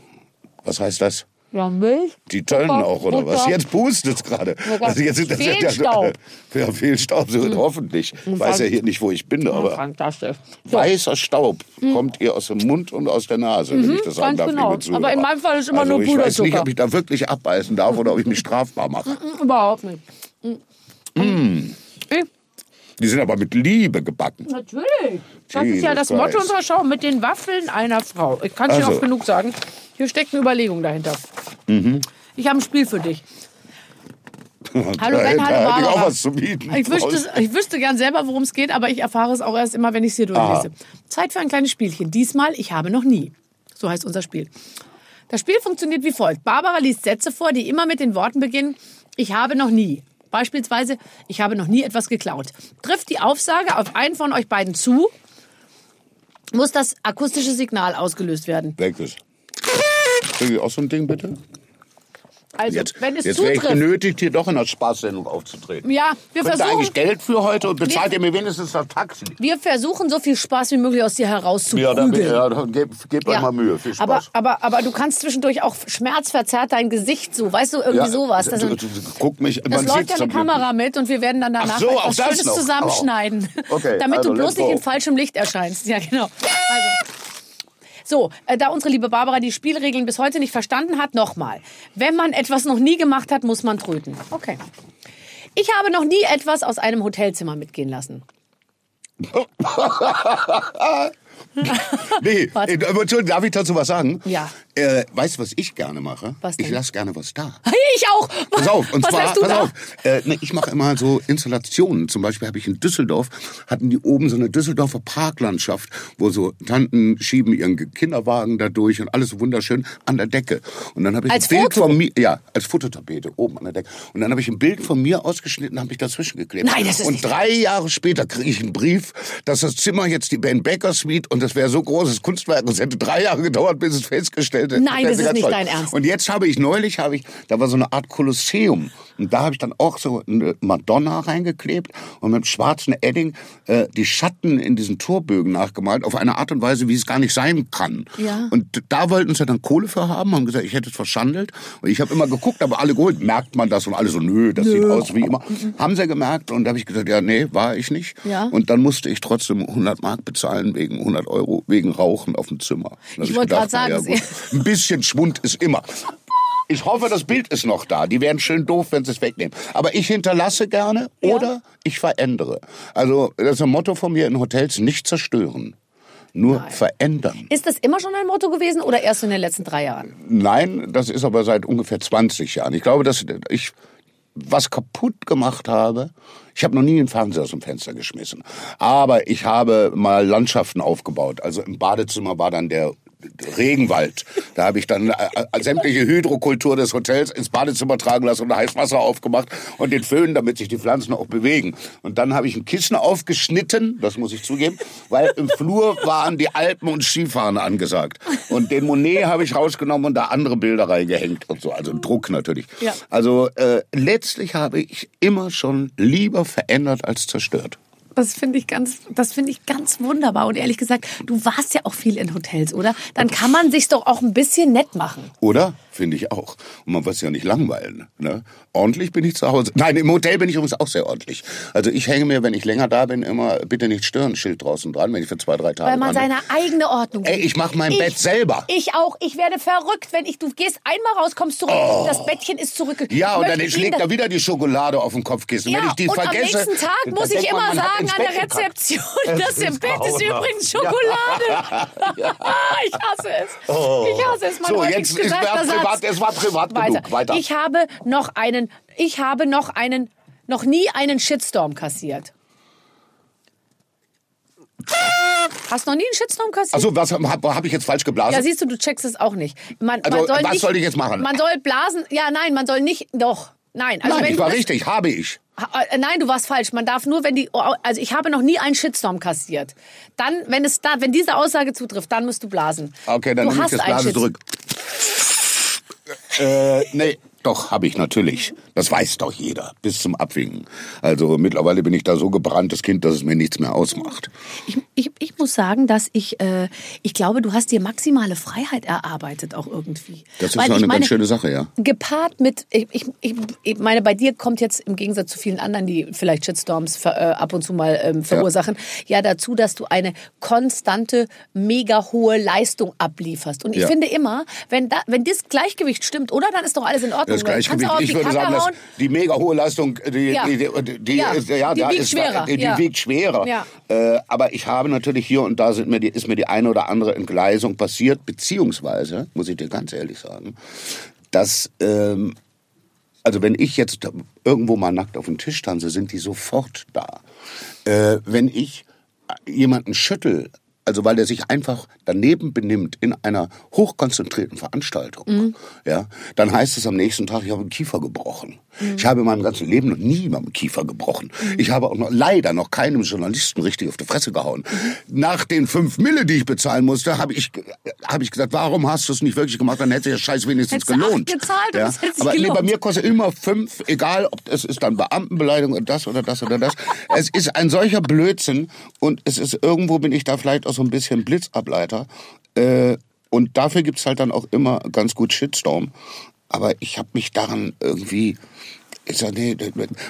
Was heißt das? Ja, Milch. Die tollen auch, oder was? Butter. Jetzt pustet es gerade. Also jetzt sind das Fehlstaub. Ja, Fehlstaub, so, hoffentlich. Ich weiß ja hier nicht, wo ich bin, aber Fantastisch. So, weißer Staub kommt ihr aus dem Mund und aus der Nase, wenn ich das sagen ganz darf, genau. liebe Zuhörer. Aber in meinem Fall ist immer also nur Ich weiß nicht, Puderzucker. ob ich da wirklich abbeißen darf oder ob ich mich strafbar mache. mm, überhaupt nicht. Ich- Die sind aber mit Liebe gebacken. Natürlich. Das ist Jesus ja das Motto Christ. unserer Show mit den Waffeln einer Frau. Ich kann es dir Also. oft genug sagen. Hier steckt eine Überlegung dahinter. Mhm. Ich habe ein Spiel für dich. Hallo Ben, hallo hätte ich auch Barbara. was zu bieten. Ich wüsste, ich wüsste gern selber, worum es geht, aber ich erfahre es auch erst immer, wenn ich es hier durchlese. Zeit für ein kleines Spielchen. Diesmal, ich habe noch nie. So heißt unser Spiel. Das Spiel funktioniert wie folgt. Barbara liest Sätze vor, die immer mit den Worten beginnen, ich habe noch nie. Beispielsweise, ich habe noch nie etwas geklaut. Trifft die Aufsage auf einen von euch beiden zu, muss das akustische Signal ausgelöst werden. Welches? Kriege ich auch so ein Ding, bitte? Also, Jetzt, wenn es jetzt wäre ich genötigt, hier doch in der Spaßsendung aufzutreten. Ja, wir Kriegt versuchen, eigentlich Geld für heute und bezahlt ihr mir wenigstens das Taxi? wir versuchen, so viel Spaß wie möglich aus dir Ja, herauszuprügeln. dann, ja, dann gebt, gebt euch mal Mühe. Viel Aber, Spaß. aber, aber du kannst zwischendurch auch schmerzverzerrt dein Gesicht so, weißt du, irgendwie sowas. Das, du, du, du, guck mich, das man läuft ja eine Kamera mit und wir werden dann danach Ach so, das Schönes noch. zusammenschneiden. Okay, damit also du bloß nicht in falschem Licht erscheinst. Ja, genau. Also. So, äh, da unsere liebe Barbara die Spielregeln bis heute nicht verstanden hat, nochmal. Wenn man etwas noch nie gemacht hat, muss man tröten. Okay. Ich habe noch nie etwas aus einem Hotelzimmer mitgehen lassen. Nee, Was? äh, Entschuldigung, darf ich dazu was sagen? Ja. Äh, weißt du, was ich gerne mache? Was Ich denn? lasse gerne was da. Hey, ich auch. Pass auf, und Was zwar, pass da? auf. Äh, ne, ich mache immer so Installationen. Zum Beispiel habe ich in Düsseldorf, hatten die oben so eine Düsseldorfer Parklandschaft, wo so Tanten schieben ihren Kinderwagen da durch und alles so wunderschön an der Decke. Und dann habe ich Als ein Bild Foto? von mir, ja, als Fototapete oben an der Decke. Und dann habe ich ein Bild von mir ausgeschnitten, habe ich dazwischen geklebt. Nein, das ist Und nicht- drei Jahre später kriege ich einen Brief, dass das Zimmer jetzt die Ben Becker Suite und das wäre so großes Kunstwerk. und Es hätte drei Jahre gedauert, bis es festgestellt hätte. Nein, das ist ganz nicht toll. dein Ernst. Und jetzt habe ich neulich, habe ich, da war so eine Art Kolosseum. Und da habe ich dann auch so eine Madonna reingeklebt und mit schwarzen Edding äh, die Schatten in diesen Torbögen nachgemalt, auf eine Art und Weise, wie es gar nicht sein kann. Ja. Und da wollten sie dann Kohle für haben, haben gesagt, ich hätte es verschandelt. Und ich habe immer geguckt, aber alle geholt, merkt man das? Und alle so, nö, das sieht aus wie immer. Haben sie gemerkt und da habe ich gesagt, ja, nee, war ich nicht. Ja. Und dann musste ich trotzdem 100 Mark bezahlen wegen 100 Euro, wegen Rauchen auf dem Zimmer. Ich wollte gerade sagen, ja, ein bisschen Schwund ist immer. Ich hoffe, das Bild ist noch da. Die wären schön doof, wenn sie es wegnehmen. Aber ich hinterlasse gerne oder ich verändere. Also das ist ein Motto von mir in Hotels, nicht zerstören. Nur verändern. Ist das immer schon ein Motto gewesen oder erst in den letzten drei Jahren? Nein, das ist aber seit ungefähr 20 Jahren. Ich glaube, dass ich was kaputt gemacht habe. Ich habe noch nie einen Fernseher aus dem Fenster geschmissen. Aber ich habe mal Landschaften aufgebaut. Also im Badezimmer war dann der Regenwald. Da habe ich dann äh, äh, sämtliche Hydrokultur des Hotels ins Badezimmer tragen lassen und heiß Wasser aufgemacht und den Föhn, damit sich die Pflanzen auch bewegen. Und dann habe ich ein Kissen aufgeschnitten, das muss ich zugeben, weil im Flur waren die Alpen und Skifahren angesagt. Und den Monet habe ich rausgenommen und da andere Bilder reingehängt und so, also Druck natürlich. Ja. Also äh, letztlich habe ich immer schon lieber verändert als zerstört. Das finde ich ganz, das finde ich ganz wunderbar. Und ehrlich gesagt, du warst ja auch viel in Hotels, oder? Dann kann man sich doch auch ein bisschen nett machen. Oder? Finde ich auch. Und man wird sich ja nicht langweilen. Ne? Ordentlich bin ich zu Hause. Nein, im Hotel bin ich übrigens auch sehr ordentlich. Also ich hänge mir, wenn ich länger da bin, immer bitte nicht stören Schild draußen dran, wenn ich für zwei, drei Tage Weil man dran seine eigene Ordnung bin. Ey, ich mache mein ich, Bett selber. Ich auch. Ich werde verrückt, wenn ich, du gehst einmal raus, kommst zurück, Oh. das Bettchen ist zurück. Ja, und dann schlägt da wieder die Schokolade auf den Kopfkissen. Ja, wenn ich die und vergesse, am nächsten Tag muss ich man, immer man sagen an der. Rezeption, Es das im ist Bett ist übrigens Schokolade. ich hasse es. Ich hasse es. Mein Oh. So, jetzt ist gesagter war es war privat Weiter. genug. Weiter. Ich habe noch einen, ich habe noch einen, noch nie einen Shitstorm kassiert. Hast noch nie einen Shitstorm kassiert? Also was habe hab ich jetzt falsch geblasen? ja, siehst du, du checkst es auch nicht. Man, Also, man soll was nicht, soll ich jetzt machen? Man soll blasen. Ja, nein, man soll nicht. Doch. Nein, also Nein, wenn ich war das- richtig, habe ich. Äh, Nein, du warst falsch. Man darf nur, wenn die, also ich habe noch nie einen Shitstorm kassiert. Dann, wenn es da, wenn diese Aussage zutrifft, dann musst du blasen. Okay, dann du nehme ich das einen Blase Shits- zurück. Äh, nee, doch, habe ich natürlich. Das weiß doch jeder, bis zum Abwinken. Also mittlerweile bin ich da so gebranntes Kind, dass es mir nichts mehr ausmacht. Ich, ich, ich muss sagen, dass ich, äh, ich glaube, du hast dir maximale Freiheit erarbeitet auch irgendwie. Das ist Weil eine meine, ganz schöne Sache, ja. Gepaart mit, ich, ich, ich, meine, bei dir kommt jetzt im Gegensatz zu vielen anderen, die vielleicht Shitstorms ver, äh, ab und zu mal ähm, verursachen, ja. dazu, dass du eine konstante, mega hohe Leistung ablieferst. Und ich Ja. finde immer, wenn, da, wenn das Gleichgewicht stimmt, oder dann ist doch alles in Ordnung. Das Gleichgewicht. Ich würde sagen, dass die mega hohe Leistung, die, Ja. die, die, die, Ja. ist, ja, Die da wiegt ist, schwerer. Die Ja. wiegt schwerer. Ja. Äh, aber ich habe natürlich hier und da sind mir die, ist mir die eine oder andere Entgleisung passiert, beziehungsweise, muss ich dir ganz ehrlich sagen, dass, ähm, also wenn ich jetzt irgendwo mal nackt auf dem Tisch tanze, sind die sofort da. Äh, wenn ich jemanden schüttel, also weil der sich einfach daneben benimmt in einer hochkonzentrierten Veranstaltung, Mhm. ja, dann heißt es am nächsten Tag, ich habe den Kiefer gebrochen. Ich habe in meinem ganzen Leben noch nie mal einen Kiefer gebrochen. Mhm. Ich habe auch noch, leider noch keinem Journalisten richtig auf die Fresse gehauen. Mhm. Nach den fünf Mille, die ich bezahlen musste, habe ich, habe ich gesagt, warum hast du es nicht wirklich gemacht? Dann hätte der Scheiß wenigstens Hättest gelohnt. gezahlt sich Aber nee, bei gelohnt. mir kostet immer fünf, egal ob es ist dann Beamtenbeleidigung oder das oder das oder das. es ist ein solcher Blödsinn und es ist irgendwo bin ich da vielleicht auch so ein bisschen Blitzableiter. Äh, und dafür gibt's halt dann auch immer ganz gut Shitstorm. Aber ich habe mich daran irgendwie. Ich sag, nee,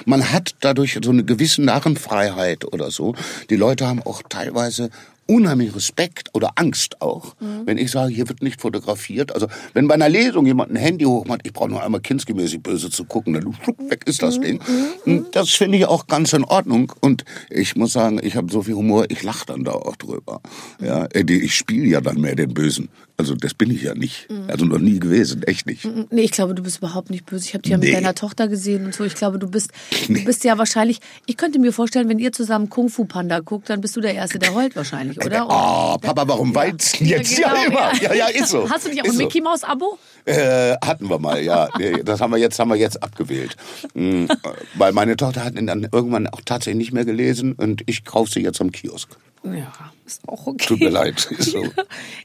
man hat dadurch so eine gewisse Narrenfreiheit oder so. Die Leute haben auch teilweise unheimlich Respekt oder Angst auch, wenn ich sage, hier wird nicht fotografiert. Also wenn bei einer Lesung jemand ein Handy hochmacht, ich brauche nur einmal kindsgemäß böse zu gucken, dann flupp, weg ist das Ding. Und Das finde ich auch ganz in Ordnung. Und ich muss sagen, ich habe so viel Humor, ich lache dann da auch drüber. Ja, äh, ich spiele ja dann mehr den Bösen. Also das bin ich ja nicht. Also noch nie gewesen, echt nicht. Nee, ich glaube, du bist überhaupt nicht böse. Ich habe dich ja mit Nee. deiner Tochter gesehen und so. Ich glaube, du bist, du bist ja wahrscheinlich. Ich könnte mir vorstellen, wenn ihr zusammen Kung Fu Panda guckt, dann bist du der Erste, der heult wahrscheinlich, oder? Oh, Papa, warum weinst du jetzt? Ja, genau, immer. Ja, ja, ist so. Hast du nicht auch Ist ein so. Mickey Maus Abo? Äh, hatten wir mal, ja. Nee, Das haben wir jetzt, haben wir jetzt abgewählt. Mhm, Weil meine Tochter hat ihn dann irgendwann auch tatsächlich nicht mehr gelesen und ich kaufe sie jetzt am Kiosk. Ja, ist auch okay. Tut mir leid, so.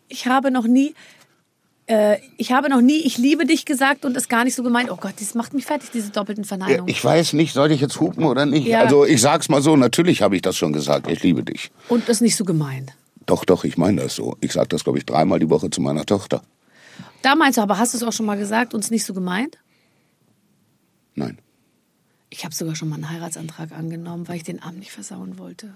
Ich habe noch nie. Äh, ich habe noch nie, ich liebe dich gesagt und es gar nicht so gemeint. Oh Gott, das macht mich fertig, diese doppelten Verneinungen. Ich weiß nicht, soll ich jetzt hupen oder nicht? Ja. Also ich sag's mal so, natürlich habe ich das schon gesagt, ich liebe dich. und das nicht so gemeint. Doch, doch, ich meine das so. Ich sage das, glaube ich, dreimal die Woche zu meiner Tochter. Da meinst du aber, hast du es auch schon mal gesagt und es nicht so gemeint? Nein. Ich habe sogar schon mal einen Heiratsantrag angenommen, weil ich den Abend nicht versauen wollte.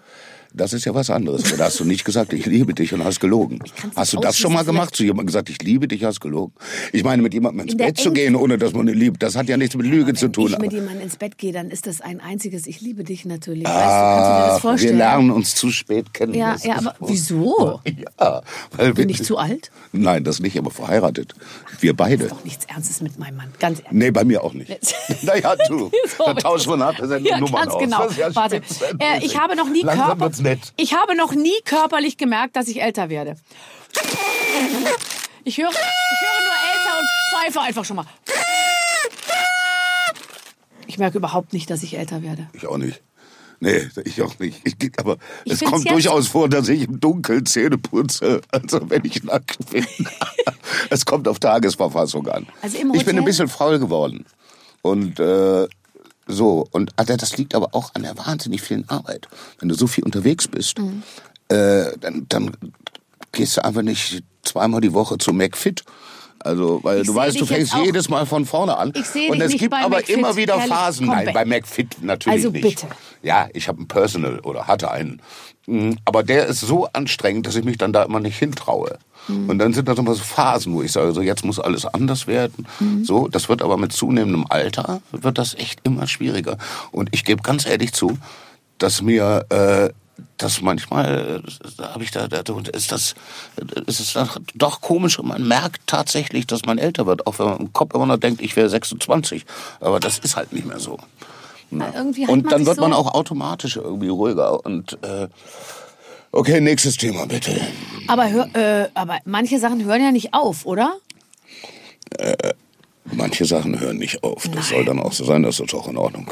Das ist ja was anderes. Aber Da hast du nicht gesagt, ich liebe dich und hast gelogen. Hast du das schon mal gemacht? Zu jemandem gesagt, ich liebe dich, hast gelogen? Ich meine, mit jemandem ins Bett zu gehen, ohne dass man ihn liebt, das hat ja nichts mit Lüge zu Wenn tun. ich mit jemandem ins Bett gehe, dann ist das ein einziges Ich liebe dich natürlich. weißt du, kannst du dir das Ah, wir vorstellen? lernen uns zu spät kennen. Ja, Das ja, ist aber wieso? Ja, weil Bin wir- ich zu alt? Nein, das nicht, aber verheiratet. Wir beide. Doch nichts Ernstes mit meinem Mann. Ganz ehrlich. Nee, bei mir auch nicht. naja, du, da tauschen wir nach der Sendung Ja, Nummern ganz aus. genau. Das ist ja Warte, äh, ich habe noch nie Langsam Körper, nett. ich habe noch nie körperlich gemerkt, dass ich älter werde. Ich höre, ich höre nur älter und pfeife einfach schon mal. Ich merke überhaupt nicht, dass ich älter werde. Ich auch nicht. Nee, ich auch nicht. Ich, aber Ich es kommt durchaus vor, dass ich im Dunkeln Zähne putze, also wenn ich nackt bin. es kommt auf Tagesverfassung an. Also ich bin ein bisschen faul geworden. Und äh, so, und also das liegt aber auch an der wahnsinnig vielen Arbeit. Wenn du so viel unterwegs bist, Mhm. äh, dann, dann gehst du einfach nicht zweimal die Woche zu McFit. Also, weil Ich du weißt, du fängst jedes Mal von vorne an. Ich seh und es gibt aber McFit, immer wieder Phasen. Nein, bei McFit natürlich Also nicht. bitte. Ja, ich habe einen Personal oder hatte einen. Mhm, Aber der ist so anstrengend, dass ich mich dann da immer nicht hintraue. Mhm. Und dann sind das immer so Phasen, wo ich sage, so jetzt muss alles anders werden. Mhm. So, das wird aber mit zunehmendem Alter wird das echt immer schwieriger. Und ich gebe ganz ehrlich zu, dass mir äh, das manchmal, äh, da habe ich da, da ist das, ist es doch- komisch und man merkt tatsächlich, dass man älter wird, auch wenn man im Kopf immer noch denkt, ich wäre 26. Aber das ist halt nicht mehr so. Hat Und man dann wird man so- auch automatisch irgendwie ruhiger. Und äh, okay, nächstes Thema bitte. Aber, hör, äh, aber manche Sachen hören ja nicht auf, oder? Manche Sachen hören nicht auf. Das soll dann auch so sein, das ist auch in Ordnung.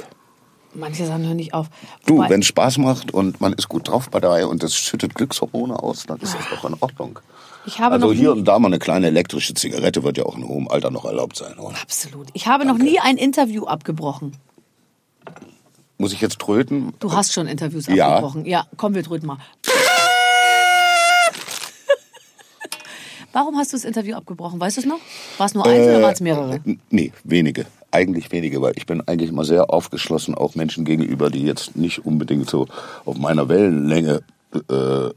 Manche Sachen hören nicht auf. Du, wenn es Spaß macht und man ist gut drauf bei dabei und das schüttet Glückshormone aus, dann ist das doch in Ordnung. ich habe Also noch hier nie, und da mal eine kleine elektrische Zigarette wird ja auch in hohem Alter noch erlaubt sein, oder? absolut. Ich habe noch nie ein Interview abgebrochen. Muss ich jetzt tröten? Du hast schon Interviews Ja. abgebrochen. Ja, komm, wir drücken mal. Warum hast du das Interview abgebrochen? Weißt du es noch? War es nur eins oder waren es mehrere? Nee, wenige. Eigentlich wenige, weil ich bin eigentlich immer sehr aufgeschlossen, auch Menschen gegenüber, die jetzt nicht unbedingt so auf meiner Wellenlänge äh,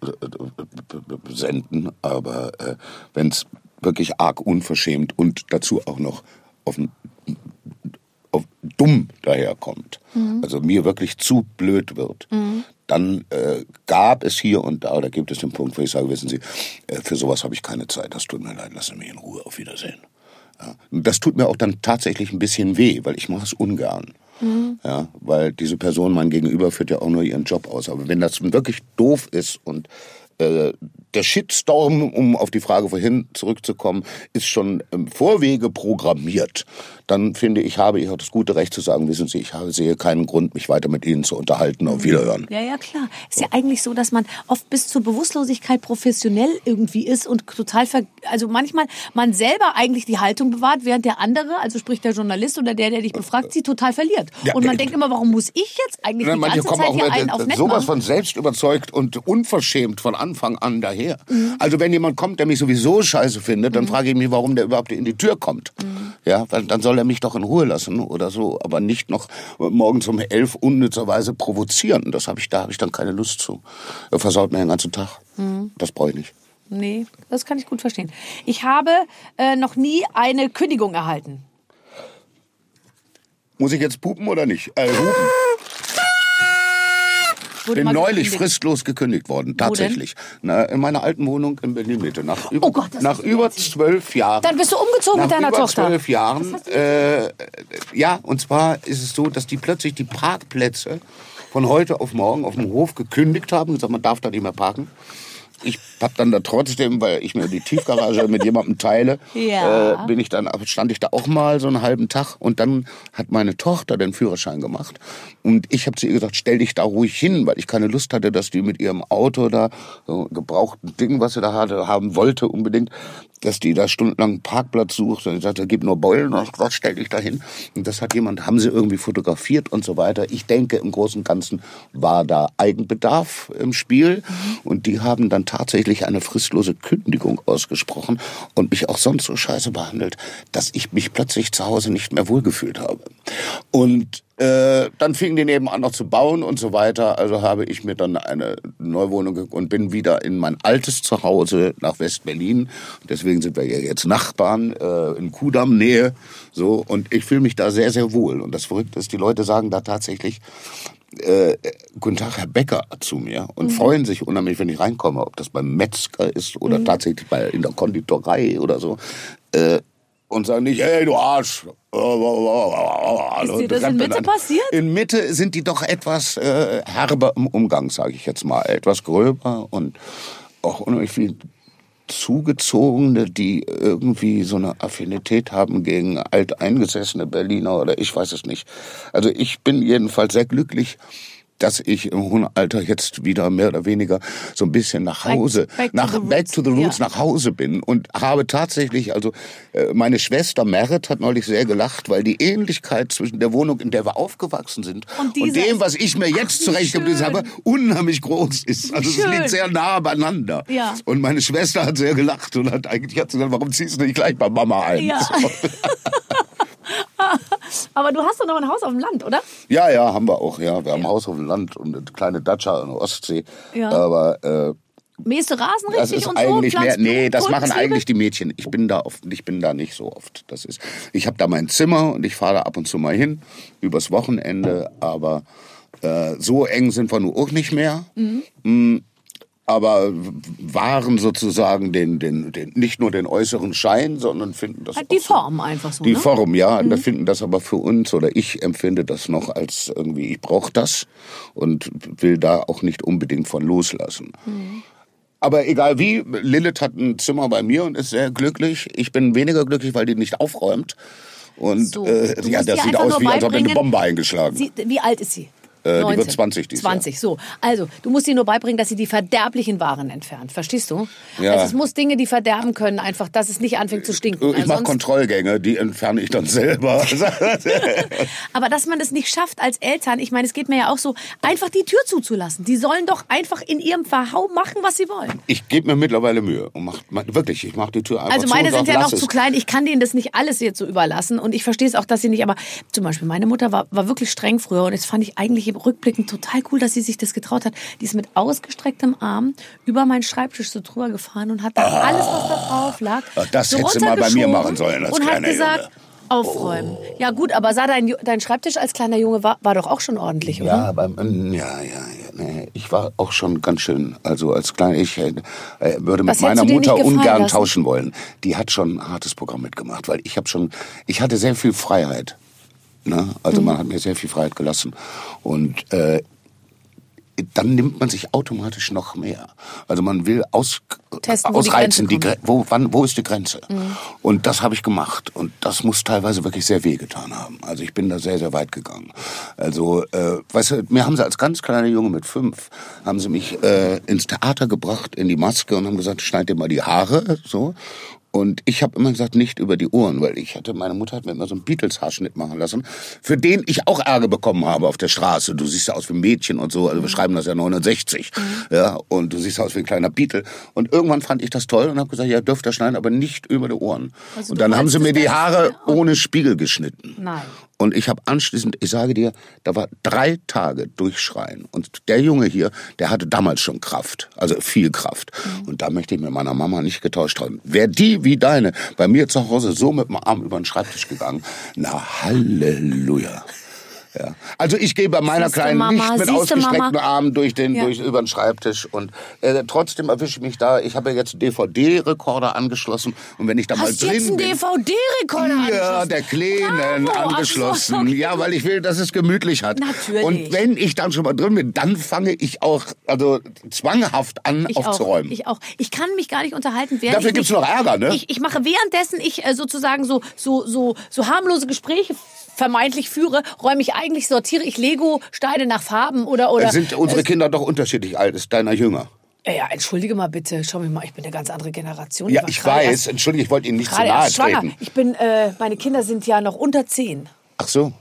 senden. Aber äh, wenn es wirklich arg unverschämt und dazu auch noch auf, n- auf dumm daherkommt, also mir wirklich zu blöd wird, dann äh, gab es hier und da, oder gibt es den Punkt, wo ich sage, wissen Sie, äh, für sowas habe ich keine Zeit, das tut mir leid, lassen Sie mich in Ruhe, auf Wiedersehen. Das tut mir auch dann tatsächlich ein bisschen weh, weil ich mache es ungern. Ja, weil diese Person mein Gegenüber führt ja auch nur ihren Job aus. Aber wenn das wirklich doof ist und äh, der Shitstorm, um auf die Frage vorhin zurückzukommen, ist schon im Vorwege programmiert, dann finde ich, habe ich auch das gute Recht zu sagen, wissen Sie, ich habe, sehe keinen Grund, mich weiter mit Ihnen zu unterhalten. Auf Wiederhören. Ja, ja, klar. Ist ja eigentlich so, dass man oft bis zur Bewusstlosigkeit professionell irgendwie ist und total, ver also manchmal man selber eigentlich die Haltung bewahrt, während der andere, also sprich der Journalist oder der, der dich befragt, sie total verliert. Ja, und man äh, denkt immer, warum muss ich jetzt eigentlich Ne, die ganze Zeit hier einen auf sowas von selbst überzeugt und unverschämt von Anfang an daher. Mhm. Also wenn jemand kommt, der mich sowieso scheiße findet, dann frage ich mich, warum der überhaupt in die Tür kommt. Mhm. Ja, weil dann soll er mich doch in Ruhe lassen oder so, aber nicht noch morgens um elf unnützerweise provozieren. Das habe ich, da habe ich dann keine Lust zu. Er versaut mir den ganzen Tag. Mhm. Das brauche ich nicht. Nee, das kann ich gut verstehen. Ich habe äh, noch nie eine Kündigung erhalten. Muss ich jetzt pupen oder nicht? Äh, hupen. Wurde Bin neulich gekündigt. fristlos gekündigt worden, tatsächlich. Na, in meiner alten Wohnung in Berlin-Mitte. Nach über, Oh Gott, das nach über zwölf Jahren. Dann bist du umgezogen nach mit deiner über Tochter. zwölf Jahren. Äh, ja, und zwar ist es so, dass die plötzlich die Parkplätze von heute auf morgen auf dem Hof gekündigt haben. Gesagt, man darf da nicht mehr parken. Ich hab dann da trotzdem, weil ich mir die Tiefgarage mit jemandem teile, Ja. äh, bin ich dann, stand ich da auch mal so einen halben Tag und dann hat meine Tochter den Führerschein gemacht und ich habe zu ihr gesagt, stell dich da ruhig hin, weil ich keine Lust hatte, dass die mit ihrem Auto da so ein gebrauchten Ding, was sie da hatte, haben wollte unbedingt, dass die da stundenlang einen Parkplatz sucht und ich sagte, gib nur Beulen und gesagt, stell dich da hin und das hat jemand, haben sie irgendwie fotografiert und so weiter. Ich denke, im Großen und Ganzen war da Eigenbedarf im Spiel und die haben dann tatsächlich eine fristlose Kündigung ausgesprochen und mich auch sonst so scheiße behandelt, dass ich mich plötzlich zu Hause nicht mehr wohlgefühlt habe. Und äh, dann fingen die nebenan noch zu bauen und so weiter. Also habe ich mir dann eine Neuwohnung und bin wieder in mein altes Zuhause nach West-Berlin. Deswegen sind wir ja jetzt Nachbarn äh, in Kudamm-Nähe. So, und ich fühle mich da sehr, sehr wohl. Und das Verrückte ist, die Leute sagen da tatsächlich, äh, guten Tag, Herr Becker, zu mir und freuen sich unheimlich, wenn ich reinkomme, ob das beim Metzger ist oder tatsächlich bei, in der Konditorei oder so. Äh, und sagen nicht, hey, du Arsch. Ist dir das in Mitte passiert? In Mitte sind die doch etwas äh, herber im Umgang, sage ich jetzt mal. Etwas gröber und auch unheimlich viel Zugezogene, die irgendwie so eine Affinität haben gegen alteingesessene Berliner oder ich weiß es nicht. Also ich bin jedenfalls sehr glücklich, dass ich im hohen Alter jetzt wieder mehr oder weniger so ein bisschen nach Hause, back to nach the back to the roots, Ja. nach Hause bin und habe tatsächlich, also äh, meine Schwester Merit hat neulich sehr gelacht, weil die Ähnlichkeit zwischen der Wohnung, in der wir aufgewachsen sind Und und, dem, was ich mir jetzt zurechtgebildet habe, unheimlich groß ist. Also es liegt sehr nah beieinander. Ja. Und meine Schwester hat sehr gelacht und hat eigentlich hat sie gesagt, warum ziehst du nicht gleich bei Mama ein? Ja. So. Aber du hast doch noch ein Haus auf dem Land, oder? Ja, ja, haben wir auch. Ja, wir haben ein Haus auf dem Land und eine kleine Datscha an der Ostsee. Ja. Aber äh, Mähst du Rasen das richtig und so? mehr. Nee, das machen eigentlich die Mädchen. Ich bin da oft, ich bin da nicht so oft. Das ist. Ich habe da mein Zimmer und ich fahre da ab und zu mal hin übers Wochenende. Aber äh, so eng sind wir nur auch nicht mehr. Mm, aber wahren sozusagen den, den, den, nicht nur den äußeren Schein, sondern finden das Halt die Form einfach so, Die ne? Form, ja. Da finden das aber für uns oder ich empfinde das noch als irgendwie, ich brauche das und will da auch nicht unbedingt von loslassen. Aber egal wie, Lilith hat ein Zimmer bei mir und ist sehr glücklich. Ich bin weniger glücklich, weil die nicht aufräumt. Und So, äh, ja, das sieht aus wie, als ob eine Bombe eingeschlagen. Sie, wie alt ist sie? Äh, die 19. wird 20 dieses Jahr. 20, so. Also, du musst ihr nur beibringen, dass sie die verderblichen Waren entfernt. Verstehst du? Ja. Also, es muss Dinge, die verderben können, einfach, dass es nicht anfängt zu stinken. Ich Also mache Kontrollgänge, die entferne ich dann selber. Aber dass man das nicht schafft als Eltern, ich meine, es geht mir ja auch so, einfach die Tür zuzulassen. Die sollen doch einfach in ihrem Verhau machen, was sie wollen. ich gebe mir mittlerweile Mühe und mach, wirklich, ich mache die Tür einfach Also zu meine und sind ja noch zu klein. Ich kann denen das nicht alles jetzt so überlassen. Und ich verstehe es auch, dass sie nicht. Aber zum Beispiel meine Mutter war, war wirklich streng früher. Und das fand ich eigentlich im Rückblicken total cool, dass sie sich das getraut hat. Die ist mit ausgestrecktem Arm über meinen Schreibtisch so drüber gefahren und hat dann alles, was da drauf lag, Ah, das so hätte sie mal bei mir machen sollen als und hat gesagt, Junge. aufräumen. Ja gut, aber sah dein, dein Schreibtisch als kleiner Junge war, war doch auch schon ordentlich, oder? Ja, aber, mm, ja, ja, ja. Nee, ich war auch schon ganz schön, also als kleiner, ich äh, würde mit Was meiner Mutter ungern lassen? tauschen wollen. Die hat schon ein hartes Programm mitgemacht, weil ich habe schon, ich hatte sehr viel Freiheit. Ne? Also Mhm. man hat mir sehr viel Freiheit gelassen. Und äh, dann nimmt man sich automatisch noch mehr. Also man will aus, Testen, wo die ausreizen, Grenze die wo, wann, wo ist die Grenze? Und das habe ich gemacht. Und das muss teilweise wirklich sehr wehgetan haben. Also ich bin da sehr, sehr weit gegangen. Also, äh, weißt du, mir haben sie als ganz kleiner Junge mit fünf, haben sie mich äh, ins Theater gebracht, in die Maske und haben gesagt, schneid dir mal die Haare, so. Und ich habe immer gesagt, nicht über die Ohren, weil ich hatte, meine Mutter hat mir immer so einen Beatles-Haarschnitt machen lassen, für den ich auch Ärger bekommen habe auf der Straße. Du siehst ja aus wie ein Mädchen und so, also wir schreiben das ja 69, ja, und du siehst aus wie ein kleiner Beatle. Und irgendwann fand ich das toll und habe gesagt, ja, dürft ihr schneiden, aber nicht über die Ohren. Also und dann haben sie mir die Haare ohne Spiegel geschnitten. Nein. Und ich habe anschließend, ich sage dir, da war drei Tage durchschreien. Und der Junge hier, der hatte damals schon Kraft, also viel Kraft. Und da möchte ich mit meiner Mama nicht getauscht haben. Wäre die wie deine bei mir zu Hause so mit dem Arm über den Schreibtisch gegangen, na Halleluja. Ja. Also ich gehe bei meiner Siehste, Kleinen Mama, nicht mit siehste, ausgestreckten Mama. Armen durch den, Ja. durch, über den Schreibtisch. Und äh, trotzdem erwische ich mich da. Ich habe ja jetzt einen DVD-Rekorder angeschlossen. Und wenn ich da mal Hast du drin jetzt einen. DVD-Rekorder Ja, der Kleinen Bravo, ach so, angeschlossen. okay. Ja, weil ich will, dass es gemütlich hat. Natürlich. Und wenn ich dann schon mal drin bin, dann fange ich auch also zwanghaft an Ich aufzuräumen. Auch, ich auch. Ich kann mich gar nicht unterhalten, während Dafür gibt's mich- noch Ärger, ne? Ich, ich mache währenddessen ich äh, sozusagen so so so so harmlose Gespräche vermeintlich führe, räume ich eigentlich sortiere ich Lego Steine nach Farben oder oder Sind unsere Kinder doch unterschiedlich alt? Ist deiner jünger? Ja, entschuldige mal bitte, schau mich mal, ich bin eine ganz andere Generation. Ja, ich gerade weiß. erst- Entschuldige, ich wollte Ihnen nicht zu nahe treten. Ich bin, äh, meine Kinder sind ja noch unter zehn. Ach so.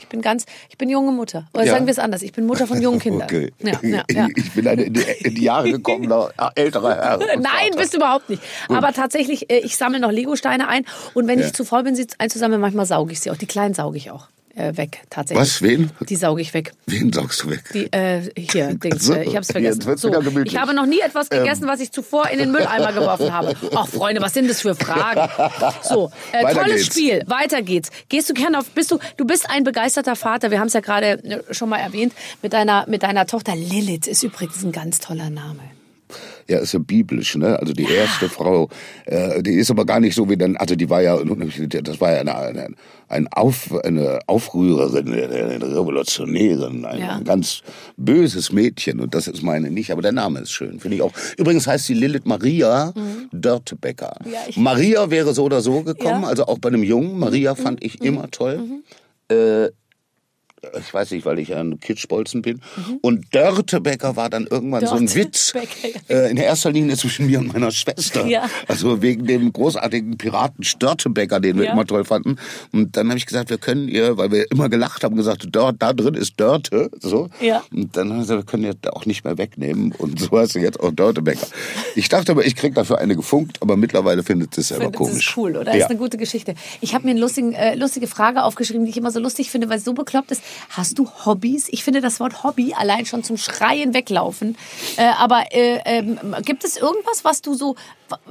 Ich bin ganz, ich bin junge Mutter. Oder Ja. sagen wir es anders, ich bin Mutter von jungen Kindern. Okay. Ja, ja, ja. Ich bin eine in die, in die Jahre gekommener älterer Herr. und Nein, bist du überhaupt nicht. Aber tatsächlich, äh, ich sammle noch Legosteine ein und wenn ich zu voll bin, sie einzusammeln, manchmal sauge ich sie auch. Die kleinen sauge ich auch äh, weg, tatsächlich. Was? Wen? Die sauge ich weg. Wen saugst du weg? Die, äh, hier, Dings, so, äh, ich hab's jetzt vergessen. So, ich habe noch nie etwas gegessen, was ich zuvor in den Mülleimer geworfen habe. Ach, Freunde, was sind das für Fragen? So, äh, tolles geht's. Spiel. Weiter geht's. Gehst du gerne auf, bist du, du bist ein begeisterter Vater. Wir haben es ja gerade äh, schon mal erwähnt. Mit deiner, mit deiner Tochter Lilith ist übrigens ein ganz toller Name. Ja, ist ja biblisch, ne? Also die erste Frau, äh, die ist aber gar nicht so wie dann, also die war ja, das war ja eine, eine, ein Auf, eine Aufrührerin, eine Revolutionärin, ein Ja. ganz böses Mädchen und das ist meine nicht, aber der Name ist schön, finde ich auch. Übrigens heißt sie Lilith Maria Dörtebecker. Mhm. Ja, ich- Maria wäre so oder so gekommen, Ja. Mhm. also auch bei einem Jungen. Maria fand ich immer toll. Äh, ich weiß nicht, weil ich ein Kitschbolzen bin. Und Dörtebecker war dann irgendwann so ein Witz. Mhm. Dörtebecker, Äh, in erster Linie zwischen mir und meiner Schwester. Ja. Also wegen dem großartigen Piraten Störtebecker, den wir Ja. immer toll fanden. Und dann habe ich gesagt, wir können ihr, weil wir immer gelacht haben, gesagt, dort, da drin ist Dörte. So. Ja. Und dann haben wir gesagt, wir können ihr auch nicht mehr wegnehmen. Und so heißt sie jetzt auch Dörtebecker. Ich dachte aber, ich krieg dafür eine gefunkt, aber mittlerweile findet sie es selber finde, das komisch. ist cool, oder? Ja. ist eine gute Geschichte. Ich habe mir eine lustigen, äh, lustige Frage aufgeschrieben, die ich immer so lustig finde, weil es so bekloppt ist. Hast du Hobbys? Ich finde das Wort Hobby allein schon zum Schreien weglaufen. Äh, aber äh, ähm, gibt es irgendwas, was du so,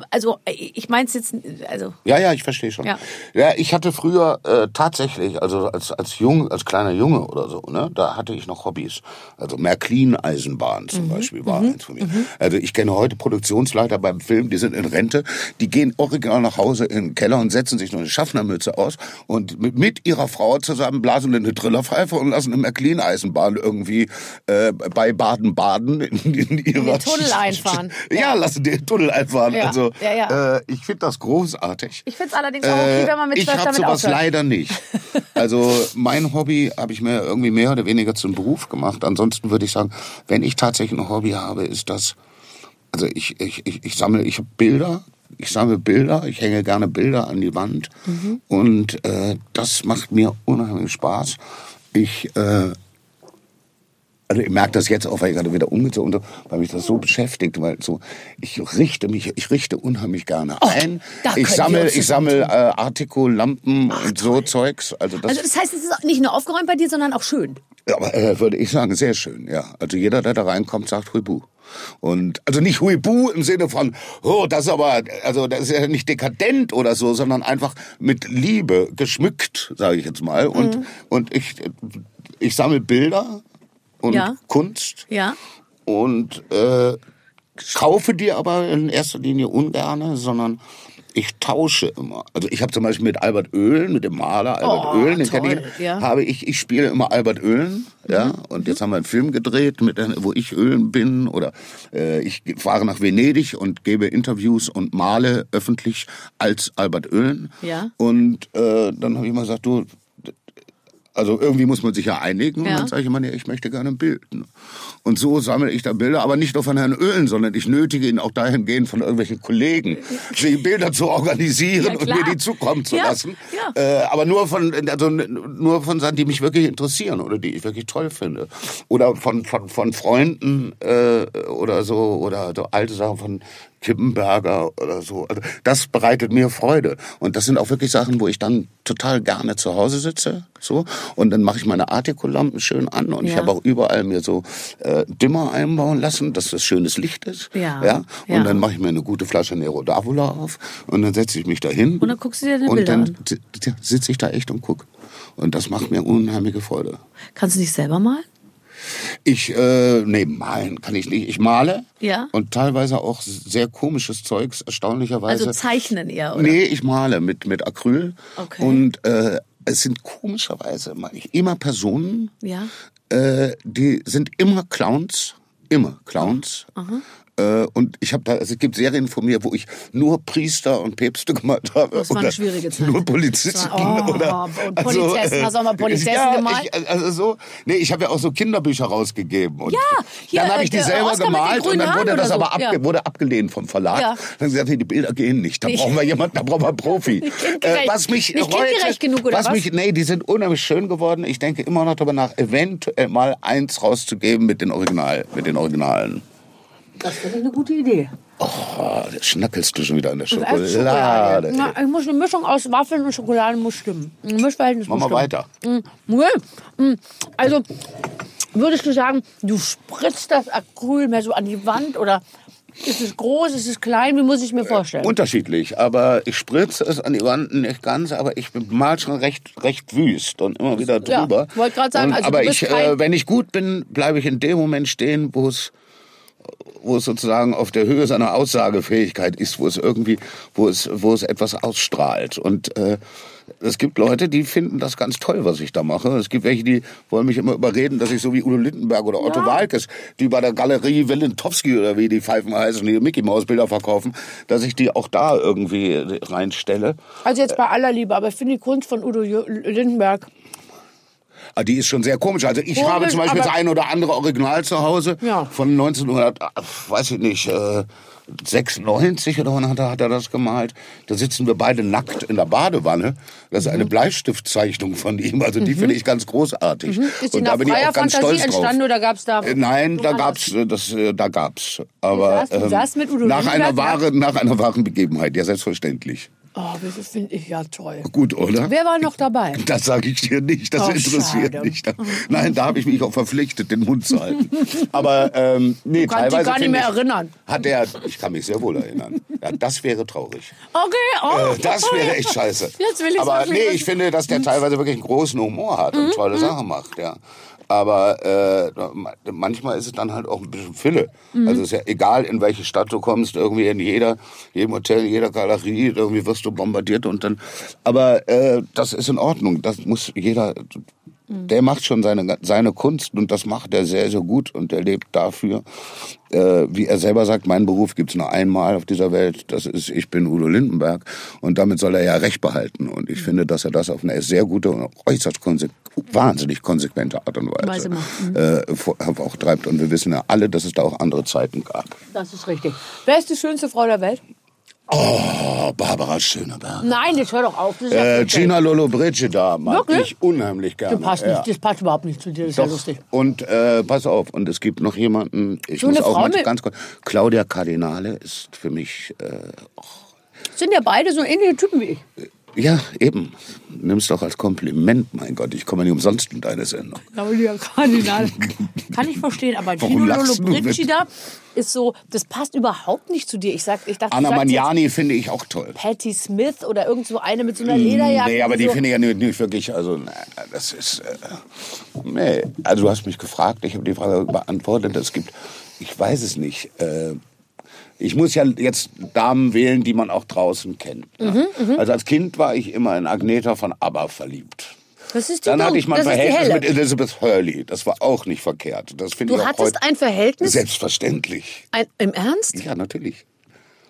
also ich meine es jetzt, also Ja, ja, ich verstehe schon. Ja. Ja. ich hatte früher äh, tatsächlich, also als als jung, als kleiner Junge oder so, ne, da hatte ich noch Hobbys. Also Märklin-Eisenbahn Mhm. zum Beispiel war eins von mir. Also ich kenne heute Produktionsleiter beim Film, die sind in Rente, die gehen original nach Hause in den Keller und setzen sich nur eine Schaffnermütze aus und mit, mit ihrer Frau zusammen blasen eine Trillerpfeife und lassen eine Märklin-Eisenbahn irgendwie äh, bei Baden-Baden in, in ihrer den Tunnel einfahren. Ja, lassen den Tunnel einfahren. Ja, Also ja, ja. Äh, ich finde das großartig. ich finde es allerdings auch okay, wenn man mit Äh, ich zwölf habe damit sowas aufhört. leider nicht. Also mein Hobby habe ich mir irgendwie mehr oder weniger zum Beruf gemacht. Ansonsten würde ich sagen, wenn ich tatsächlich ein Hobby habe, ist das, also ich, ich, ich, ich sammle, ich habe Bilder, ich sammle Bilder, ich hänge gerne Bilder an die Wand Mhm. und äh, das macht mir unheimlich Spaß. Ich äh, also ich merke das jetzt auch, weil ich gerade wieder umgezogen bin, weil mich das so beschäftigt, weil so ich richte mich, ich richte unheimlich gerne ein. Oh, ich sammle, ich sammle äh, Artikel, Lampen und so Zeugs. Also das, Also das heißt, es ist nicht nur aufgeräumt bei dir, sondern auch schön. aber, äh, würde ich sagen, sehr schön, ja. Also jeder, der da reinkommt, sagt Huibu. Und also nicht Huibu im Sinne von, oh, das ist aber, also das ist ja nicht dekadent oder so, sondern einfach mit Liebe geschmückt, sage ich jetzt mal. Und Mhm. und ich ich sammle Bilder und Ja. Kunst Ja. und äh, kaufe die aber in erster Linie ungerne, sondern ich tausche immer. Also ich habe zum Beispiel mit Albert Oehlen, mit dem Maler Albert Oh, Oehlen, den kenne ich, ja. Mhm. habe ich, ich spiele immer Albert Oehlen, ja, und jetzt haben wir einen Film gedreht, mit, wo ich Öhlen bin oder äh, ich fahre nach Venedig und gebe Interviews und male öffentlich als Albert Oehlen. Ja. Und äh, dann habe ich immer gesagt, du, also irgendwie muss man sich ja einigen und Ja. dann sage ich immer, nee, ich möchte gerne ein Bild. ne? Und so sammle ich da Bilder, aber nicht nur von Herrn Öhlen, sondern ich nötige ihn auch dahingehend von irgendwelchen Kollegen, die Bilder zu organisieren Ja, und mir die zukommen zu Ja, lassen. Äh, aber nur von, also nur von Sachen, die mich wirklich interessieren oder die ich wirklich toll finde. Oder von, von, von Freunden äh, oder so, oder so alte Sachen von Kippenberger oder so. Also das bereitet mir Freude. Und das sind auch wirklich Sachen, wo ich dann total gerne zu Hause sitze. So. Und dann mache ich meine Artikulampen schön an. Und ich Ja. habe auch überall mir so äh, Dimmer einbauen lassen, dass das schönes Licht ist. Ja. ja? Und Ja. dann mache ich mir eine gute Flasche Nero d'Avola auf. Und dann setze ich mich da hin. Und dann guckst du dir deine Und Bilder dann an. si- si- sitze ich da echt und guck. Und das macht mir unheimliche Freude. Kannst du dich selber malen? Ich, äh, nee, malen kann ich nicht. Ich male. Ja. Und teilweise auch sehr komisches Zeugs, erstaunlicherweise. Also zeichnen eher, oder? Nee, ich male mit, mit Acryl. Okay. Und äh, es sind komischerweise mal ich- immer Personen, Ja. äh, die sind immer Clowns. Immer Clowns. Äh, und ich habe da, also es gibt Serien von mir, wo ich nur Priester und Päpste gemalt habe. Das war eine schwierige Zeit. Nur Polizisten. War- oh, oder, und Polizessen. Hast du auch mal Polizessen ja, gemalt? Ich, also so, nee, ich habe ja auch so Kinderbücher rausgegeben. Und Ja, hier, dann habe ich äh, die der selber Oscar gemalt und dann wurde das oder aber so. abge Ja. wurde abgelehnt vom Verlag. Ja. Dann gesagt, die Bilder gehen nicht. Da Nicht. brauchen wir jemanden, da brauchen wir einen Profi. Äh, was mich Nicht heute, genug, oder was was? mich, nee, die sind unheimlich schön geworden. Ich denke immer noch darüber nach, eventuell mal eins rauszugeben mit den Original, mit den Originalen. Das ich eine gute Idee. Oh, da schnackelst du schon wieder an der ist Schokolade. Schokolade. Na, ich muss eine Mischung aus Waffeln und Schokolade muss stimmen. Ein Mischverhältnis Mach mal weiter. Mm. Mm, Also, würdest du sagen, du spritzt das Acryl mehr so an die Wand oder ist es groß, ist es klein? Wie muss ich mir vorstellen? Unterschiedlich, aber ich spritze es an die Wand nicht ganz, aber ich mal schon recht, recht wüst und immer wieder Ja, drüber. wollte grad sagen, Und- also aber du bist ich, äh, wenn ich gut bin, bleibe ich in dem Moment stehen, wo es wo es sozusagen auf der Höhe seiner Aussagefähigkeit ist, wo es irgendwie, wo es, wo es etwas ausstrahlt. Und äh, es gibt Leute, die finden das ganz toll, was ich da mache. Es gibt welche, die wollen mich immer überreden, dass ich so wie Udo Lindenberg oder Otto Ja. Walkes, die bei der Galerie Willentowski oder wie die Pfeifen heißen, die Mickey Maus Bilder verkaufen, dass ich die auch da irgendwie reinstelle. Also jetzt bei aller Liebe, aber ich finde die Kunst von Udo Lindenberg, Die ist schon sehr komisch. Also ich Komisch, habe zum Beispiel das ein oder andere Original zu Hause Ja. von 1900, äh, weiß ich nicht, äh, 96 oder wann hat er, hat er das gemalt? Da sitzen wir beide nackt in der Badewanne. Das ist Mhm. eine Bleistiftzeichnung von ihm. Also die finde ich ganz großartig. Mhm. Ist die Und da bin ich auch ganz Fantasie stolz drauf. entstanden oder gab's da Äh, Nein, da gab's, das, äh, da gab's. Aber du saßt mit Udo nach einer wahren, nach einer wahren Begebenheit. Ja, selbstverständlich. Oh, das finde ich ja toll. Gut, oder? Wer war noch dabei? Das sage ich dir nicht, das Oh, interessiert schade. nicht. Nein, da habe ich mich auch verpflichtet, den Mund zu halten. Aber ähm, nee, Du kannst dich teilweise gar nicht mehr ich, erinnern. Hat er, ich kann mich sehr wohl erinnern. Ja, das wäre traurig. Okay, oh. Äh, das wäre echt scheiße. Jetzt will ich's Aber nee, ich finde, dass der teilweise wirklich einen großen Humor hat und tolle Sachen macht, ja. Aber äh, manchmal ist es dann halt auch ein bisschen Fülle. Also es ist ja egal, in welche Stadt du kommst, irgendwie in jeder, jedem Hotel, jeder Galerie, irgendwie wirst du bombardiert und dann. Aber äh, das ist in Ordnung. Das muss jeder. Der macht schon seine, seine Kunst und das macht er sehr, sehr gut und er lebt dafür. Äh, wie er selber sagt, mein Beruf gibt's nur einmal auf dieser Welt. Das ist, ich bin Udo Lindenberg und damit soll er ja Recht behalten. Und ich finde, dass er das auf eine sehr gute und äußerst konse wahnsinnig konsequente Art und Weise Weise macht. äh, auch treibt. Und wir wissen ja alle, dass es da auch andere Zeiten gab. Das ist richtig. Wer ist die schönste Frau der Welt? Oh, Barbara Schöneberg. Nein, jetzt hör doch auf. Das ist ja Äh. Gina Lollobrigida mag Wirklich? ich unheimlich gerne. das passt, ja. nicht, das passt überhaupt nicht zu dir, das ist ja Doch. lustig. Und äh, pass auf, und es gibt noch jemanden, ich So muss auch Frau mit- ganz kurz. Claudia Cardinale ist für mich, äh, Sind ja beide so ähnliche Typen wie ich. Ja, eben. Nimm's doch als Kompliment, mein Gott, ich komme nicht umsonst in deine Sendung. Claudia Cardinal. Kann ich verstehen, aber Warum Gino Lollobrigida ist so, das passt überhaupt nicht zu dir. Ich sag, ich dachte, Anna Magnani finde ich auch toll. Patty Smith oder irgend so eine mit so einer Lederjacke. Nee, aber die so. finde ich ja nicht, nicht wirklich, also, na, das ist, äh, nee. Also, du hast mich gefragt, ich habe die Frage beantwortet. Es gibt, ich weiß es nicht, äh, ich muss ja jetzt Damen wählen, die man auch draußen kennt. ne? Mhm, Also als Kind war ich immer in Agneta von ABBA verliebt. Das ist die Dann hatte ich mal ein das Verhältnis mit Elizabeth Hurley. Das war auch nicht verkehrt. Das finde Du ich auch hattest ein Verhältnis? selbstverständlich. Ein, Im Ernst? Ja, natürlich.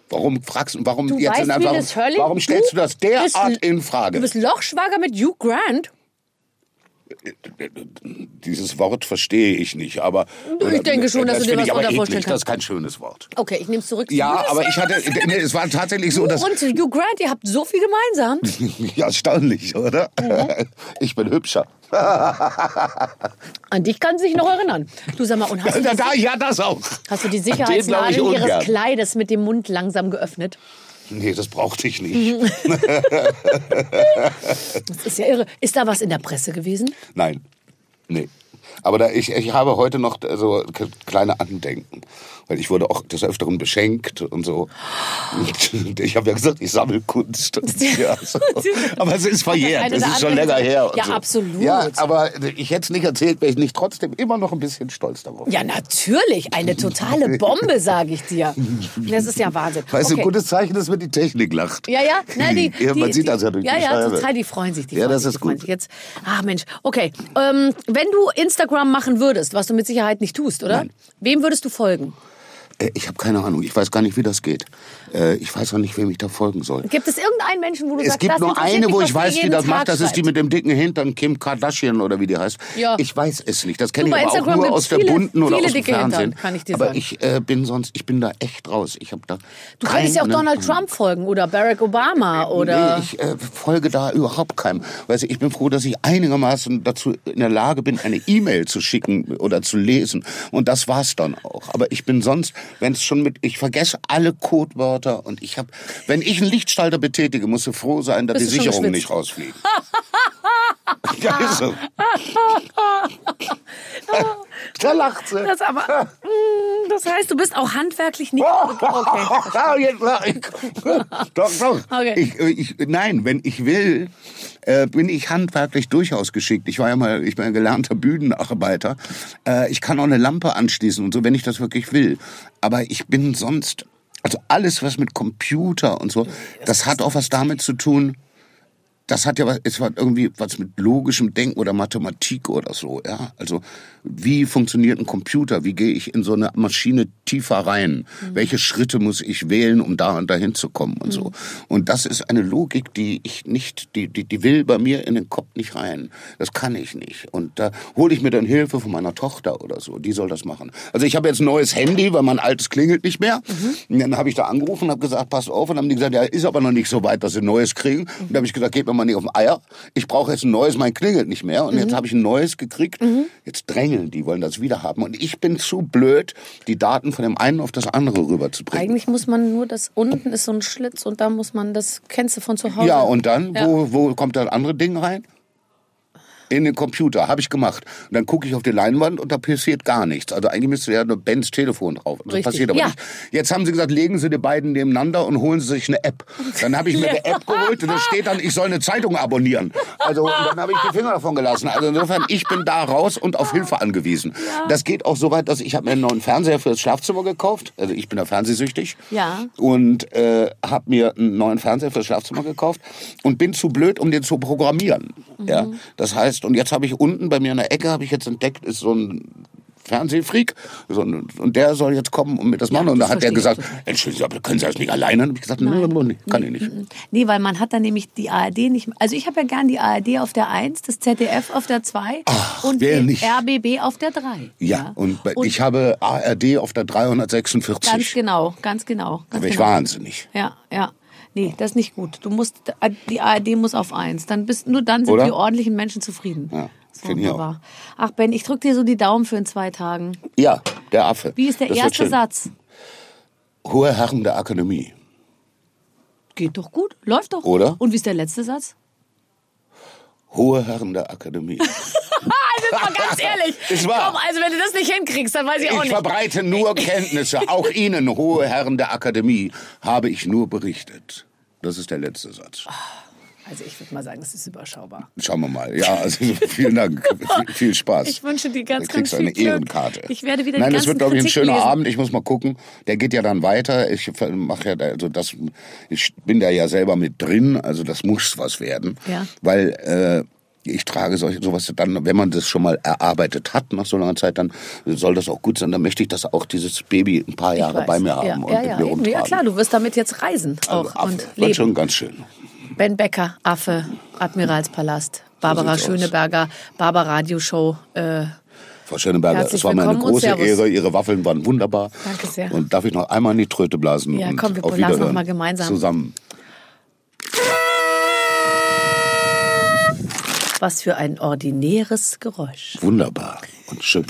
Warum fragst du, warum Du jetzt weißt, in warum, warum stellst du, das derart in Frage? Du bist Lochschwager mit Hugh Grant? Dieses Wort verstehe ich nicht, aber Ich denke schon, dass das du dir was darunter vorstellen Das kannst. ist kein schönes Wort. Okay, ich nehme es zurück. Ja, Das aber ich hatte, nee, es war tatsächlich so, dass Und Hugh Grant, ihr habt so viel gemeinsam. ja erstaunlich, oder? Mhm. Ich bin hübscher. An dich kann sie sich noch erinnern. Du sag mal, und hast du Da, ja, das auch. hast du die Sicherheitsnadeln ihres. Kleides mit dem Mund langsam geöffnet? Nee, das brauchte ich nicht. Das ist ja irre. Ist da was in der Presse gewesen? Nein, nee. Aber da, ich, ich habe heute noch so kleine Andenken. Weil ich wurde auch des Öfteren beschenkt und so. Und ich habe ja gesagt, ich sammle Kunst. Und, ja, so. Aber es ist verjährt, es ist schon länger her. Ja, so. absolut. Ja, aber ich hätte es nicht erzählt, wäre ich nicht trotzdem immer noch ein bisschen stolz darauf. Ja, natürlich. Eine totale Bombe, sage ich dir. Das ist ja Wahnsinn. Weißt du, Okay. ein gutes Zeichen ist, wenn die Technik lacht. Ja, ja, nein, die, ja, man die, sieht die, das ja durch ja, die ja, Scheibe. total, die freuen sich. Die Ja, das sich, ist gut. Jetzt, ach Mensch, okay. Ähm, wenn du Instagram machen würdest, was du mit Sicherheit nicht tust, oder? Nein. Wem würdest du folgen? Äh, Ich habe keine Ahnung. Ich weiß gar nicht, wie das geht. Äh, Ich weiß auch nicht, wem ich da folgen soll. Gibt es irgendeinen Menschen, wo du Es sagst, gibt das nur eine, wo ich weiß, die das Tag macht. Das ist die mit dem dicken Hintern, Kim Kardashian oder wie die heißt. Ja. Ich weiß es nicht. Das kenne ich aber auch nur aus der viele- bunten oder viele aus dem dicke Hintern, Fernsehen. kann ich dir aber sagen. ich äh, bin sonst, ich bin da echt raus. Ich habe da. Du könntest ja auch Donald. Trump folgen oder Barack Obama oder. Nee, ich äh, folge da überhaupt keinem. Weißt du, ich bin froh, dass ich einigermaßen dazu in der Lage bin, eine E-Mail zu schicken oder zu lesen. Und das war's dann auch. Aber ich bin sonst, wenn es schon mit, ich vergesse alle Codewörter und ich habe, wenn ich einen Lichtschalter betätige, musst du froh sein, dass Bist die Sicherungen nicht rausfliegen. ja, ist so. da lacht sie. Das aber, mm, das heißt, du bist auch handwerklich nicht. Okay. Ah, doch, doch. Okay. Ich, äh, ich, nein, wenn ich will, äh, bin ich handwerklich durchaus geschickt. Ich war ja mal, ich bin ein gelernter Bühnenarbeiter. Äh, ich kann auch eine Lampe anschließen und so, wenn ich das wirklich will. Aber ich bin sonst, also alles, was mit Computer und so, das hat auch was damit zu tun, das hat ja was, es hat irgendwie was mit logischem Denken oder Mathematik oder so, ja. Also, wie funktioniert ein Computer? Wie gehe ich in so eine Maschine tiefer rein? Welche Schritte muss ich wählen, um da und dahin zu kommen und so? Und das ist eine Logik, die ich nicht, die, die, die will bei mir in den Kopf nicht rein. Das kann ich nicht. Und da hole ich mir dann Hilfe von meiner Tochter oder so. Die soll das machen. Also, ich habe jetzt ein neues Handy, weil mein altes klingelt nicht mehr. Und dann habe ich da angerufen und habe gesagt, passt auf. Und dann haben die gesagt, ja, ist aber noch nicht so weit, dass sie ein neues kriegen. Und da habe ich gesagt, geht mir mal nicht auf den Eier. Ich brauche jetzt ein neues, mein klingelt nicht mehr. Und jetzt habe ich ein neues gekriegt. Jetzt drängeln die, wollen das wieder haben. Und ich bin zu blöd, die Daten von dem einen auf das andere rüberzubringen. Eigentlich muss man nur das, unten ist so ein Schlitz und da muss man, das kennst du von zu Hause. Ja, und dann, Ja. Wo, wo kommt das andere Ding rein? In den Computer, habe ich gemacht. Und dann gucke ich auf die Leinwand und da passiert gar nichts. Also eigentlich müsste ja nur Bens Telefon drauf. Das Richtig, passiert aber ja. nicht. Jetzt haben sie gesagt, legen Sie die beiden nebeneinander und holen Sie sich eine App. Dann habe ich mir eine App geholt und da steht dann, ich soll eine Zeitung abonnieren. Also dann habe ich die Finger davon gelassen. Also insofern, ich bin da raus und auf Hilfe angewiesen. Das geht auch so weit, dass ich habe mir einen neuen Fernseher für das Schlafzimmer gekauft. Also ich bin da fernsehsüchtig. Ja. Und äh, habe mir einen neuen Fernseher für das Schlafzimmer gekauft und bin zu blöd, um den zu programmieren. Ja, das heißt, und jetzt habe ich unten bei mir in der Ecke habe ich jetzt entdeckt, ist so ein Fernsehfreak so und der soll jetzt kommen und mir das machen. und da hat er gesagt, Entschuldigung, aber können Sie das nicht alleine? Und ich gesagt, nein, nein, kann ich nicht. Nee, weil man hat dann nämlich die ARD nicht. Also ich habe ja gern die ARD auf der 1, das ZDF auf der 2 und wer den nicht? RBB auf der 3. Ja, und, bei- ich habe ARD auf der 346. Ganz genau, ganz genau. Ganz wäre ich genau. wahnsinnig. Ja, ja. Nee, das ist nicht gut. Du musst, die ARD muss auf eins. Dann bist, nur dann sind Oder? die ordentlichen Menschen zufrieden. Ja, ich auch. wunderbar. Ach Ben, ich drück dir so die Daumen für in zwei Tagen. Ja, der Affe. Wie ist der Das erste. Satz? Hohe Herren der Akademie. Geht doch gut, läuft doch. Oder? Und wie ist der letzte Satz? Hohe Herren der Akademie. Also mal ganz ehrlich. Ist wahr. Komm, also wenn du das nicht hinkriegst, dann weiß ich auch Ich nicht. verbreite nur Kenntnisse. Auch Ihnen, hohe Herren der Akademie, habe ich nur berichtet. Das ist der letzte Satz. Also ich würde mal sagen, das ist überschaubar. Schauen wir mal. Ja, also vielen Dank. Viel, Spaß. Ich wünsche dir ganz, ganz viel eine Glück. Ehrenkarte. Ich werde wieder Nein, es wird, glaube ich, ein schöner lesen. Abend. Ich muss mal gucken. Der geht ja dann weiter. Ich mache ja, da- also das, ich bin da ja selber mit drin. Also das muss was werden. Ja. Weil, äh, ich trage solche, sowas dann, wenn man das schon mal erarbeitet hat nach so langer Zeit, dann soll das auch gut sein. Dann möchte ich, dass auch dieses Baby ein paar Jahre bei mir haben ja, und ja, mit ja, mir rumtragen. ja, klar, du wirst damit jetzt reisen Also, auch Affe. und Wird leben. schon ganz schön. Ben Becker, Affe, Admiralspalast, Barbara aus. Schöneberger, Barbara Radioshow. Äh, Frau Schöneberger, Herzlich es war mir eine große. Ehre. Ihre Waffeln waren wunderbar. Danke sehr. Und darf ich noch einmal in die Tröte blasen? Ja, und komm, wir blasen noch Wiederhören. mal gemeinsam. Zusammen. Was für ein ordinäres Geräusch. Wunderbar und schön.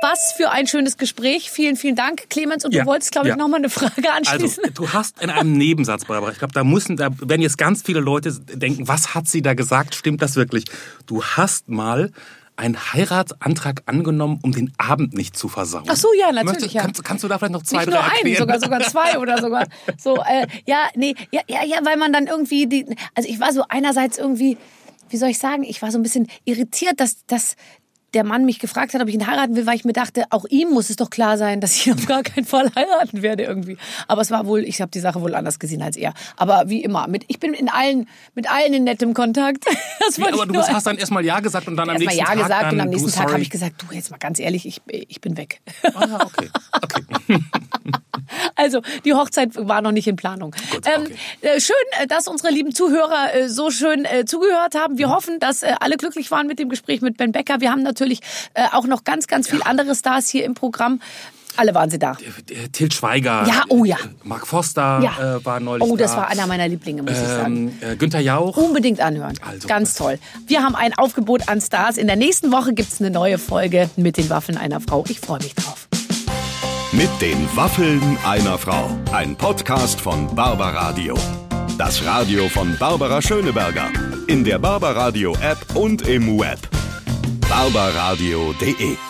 Was für ein schönes Gespräch. Vielen, vielen Dank, Clemens. Und Ja, du wolltest, glaube ich, ja. noch mal eine Frage Also, anschließen. du hast in einem Nebensatz, Barbara, ich glaube, da müssen, da werden jetzt ganz viele Leute denken, was hat sie da gesagt? Stimmt das wirklich? Du hast mal einen Heiratsantrag angenommen, um den Abend nicht zu versauen. Ach so, ja, natürlich, Möchtest, ja. Kannst, kannst du da vielleicht noch zwei, Nicht drei nur einen, sogar, sogar zwei oder sogar. So, äh, ja, nee, ja, ja, ja, weil man dann irgendwie die, also ich war so einerseits irgendwie, wie soll ich sagen, ich war so ein bisschen irritiert, dass, dass der Mann mich gefragt hat, ob ich ihn heiraten will, weil ich mir dachte, auch ihm muss es doch klar sein, dass ich auf gar keinen Fall heiraten werde irgendwie. Aber es war wohl, ich habe die Sache wohl anders gesehen als er. Aber wie immer, mit, ich bin in allen, mit allen in nettem Kontakt. Wie, aber du hast dann erstmal Ja gesagt und dann am nächsten ja Tag. gesagt dann, und am nächsten Tag habe ich gesagt, du jetzt mal ganz ehrlich, ich, ich bin weg. Ah, okay. okay. Also die Hochzeit war noch nicht in Planung. Gut, ähm, okay. äh, schön, äh, dass unsere lieben Zuhörer äh, so schön äh, zugehört haben. Wir hoffen, dass äh, alle glücklich waren mit dem Gespräch mit Ben Becker. Wir haben natürlich äh, auch noch ganz, ganz viel andere Stars hier im Programm. Alle waren sie da. Til Schweiger. Ja, oh ja. Mark Foster Ja. äh, war neulich Oh, das da. war einer meiner Lieblinge, muss ich sagen. ähm, äh, Günther Jauch. Unbedingt anhören. Also, Ganz toll. Wir haben ein Aufgebot an Stars. In der nächsten Woche gibt's eine neue Folge mit den Waffeln einer Frau. Ich freue mich drauf. Mit den Waffeln einer Frau. Ein Podcast von Barbaradio. Das Radio von Barbara Schöneberger. In der Barbaradio App und im Web. barbaradio.de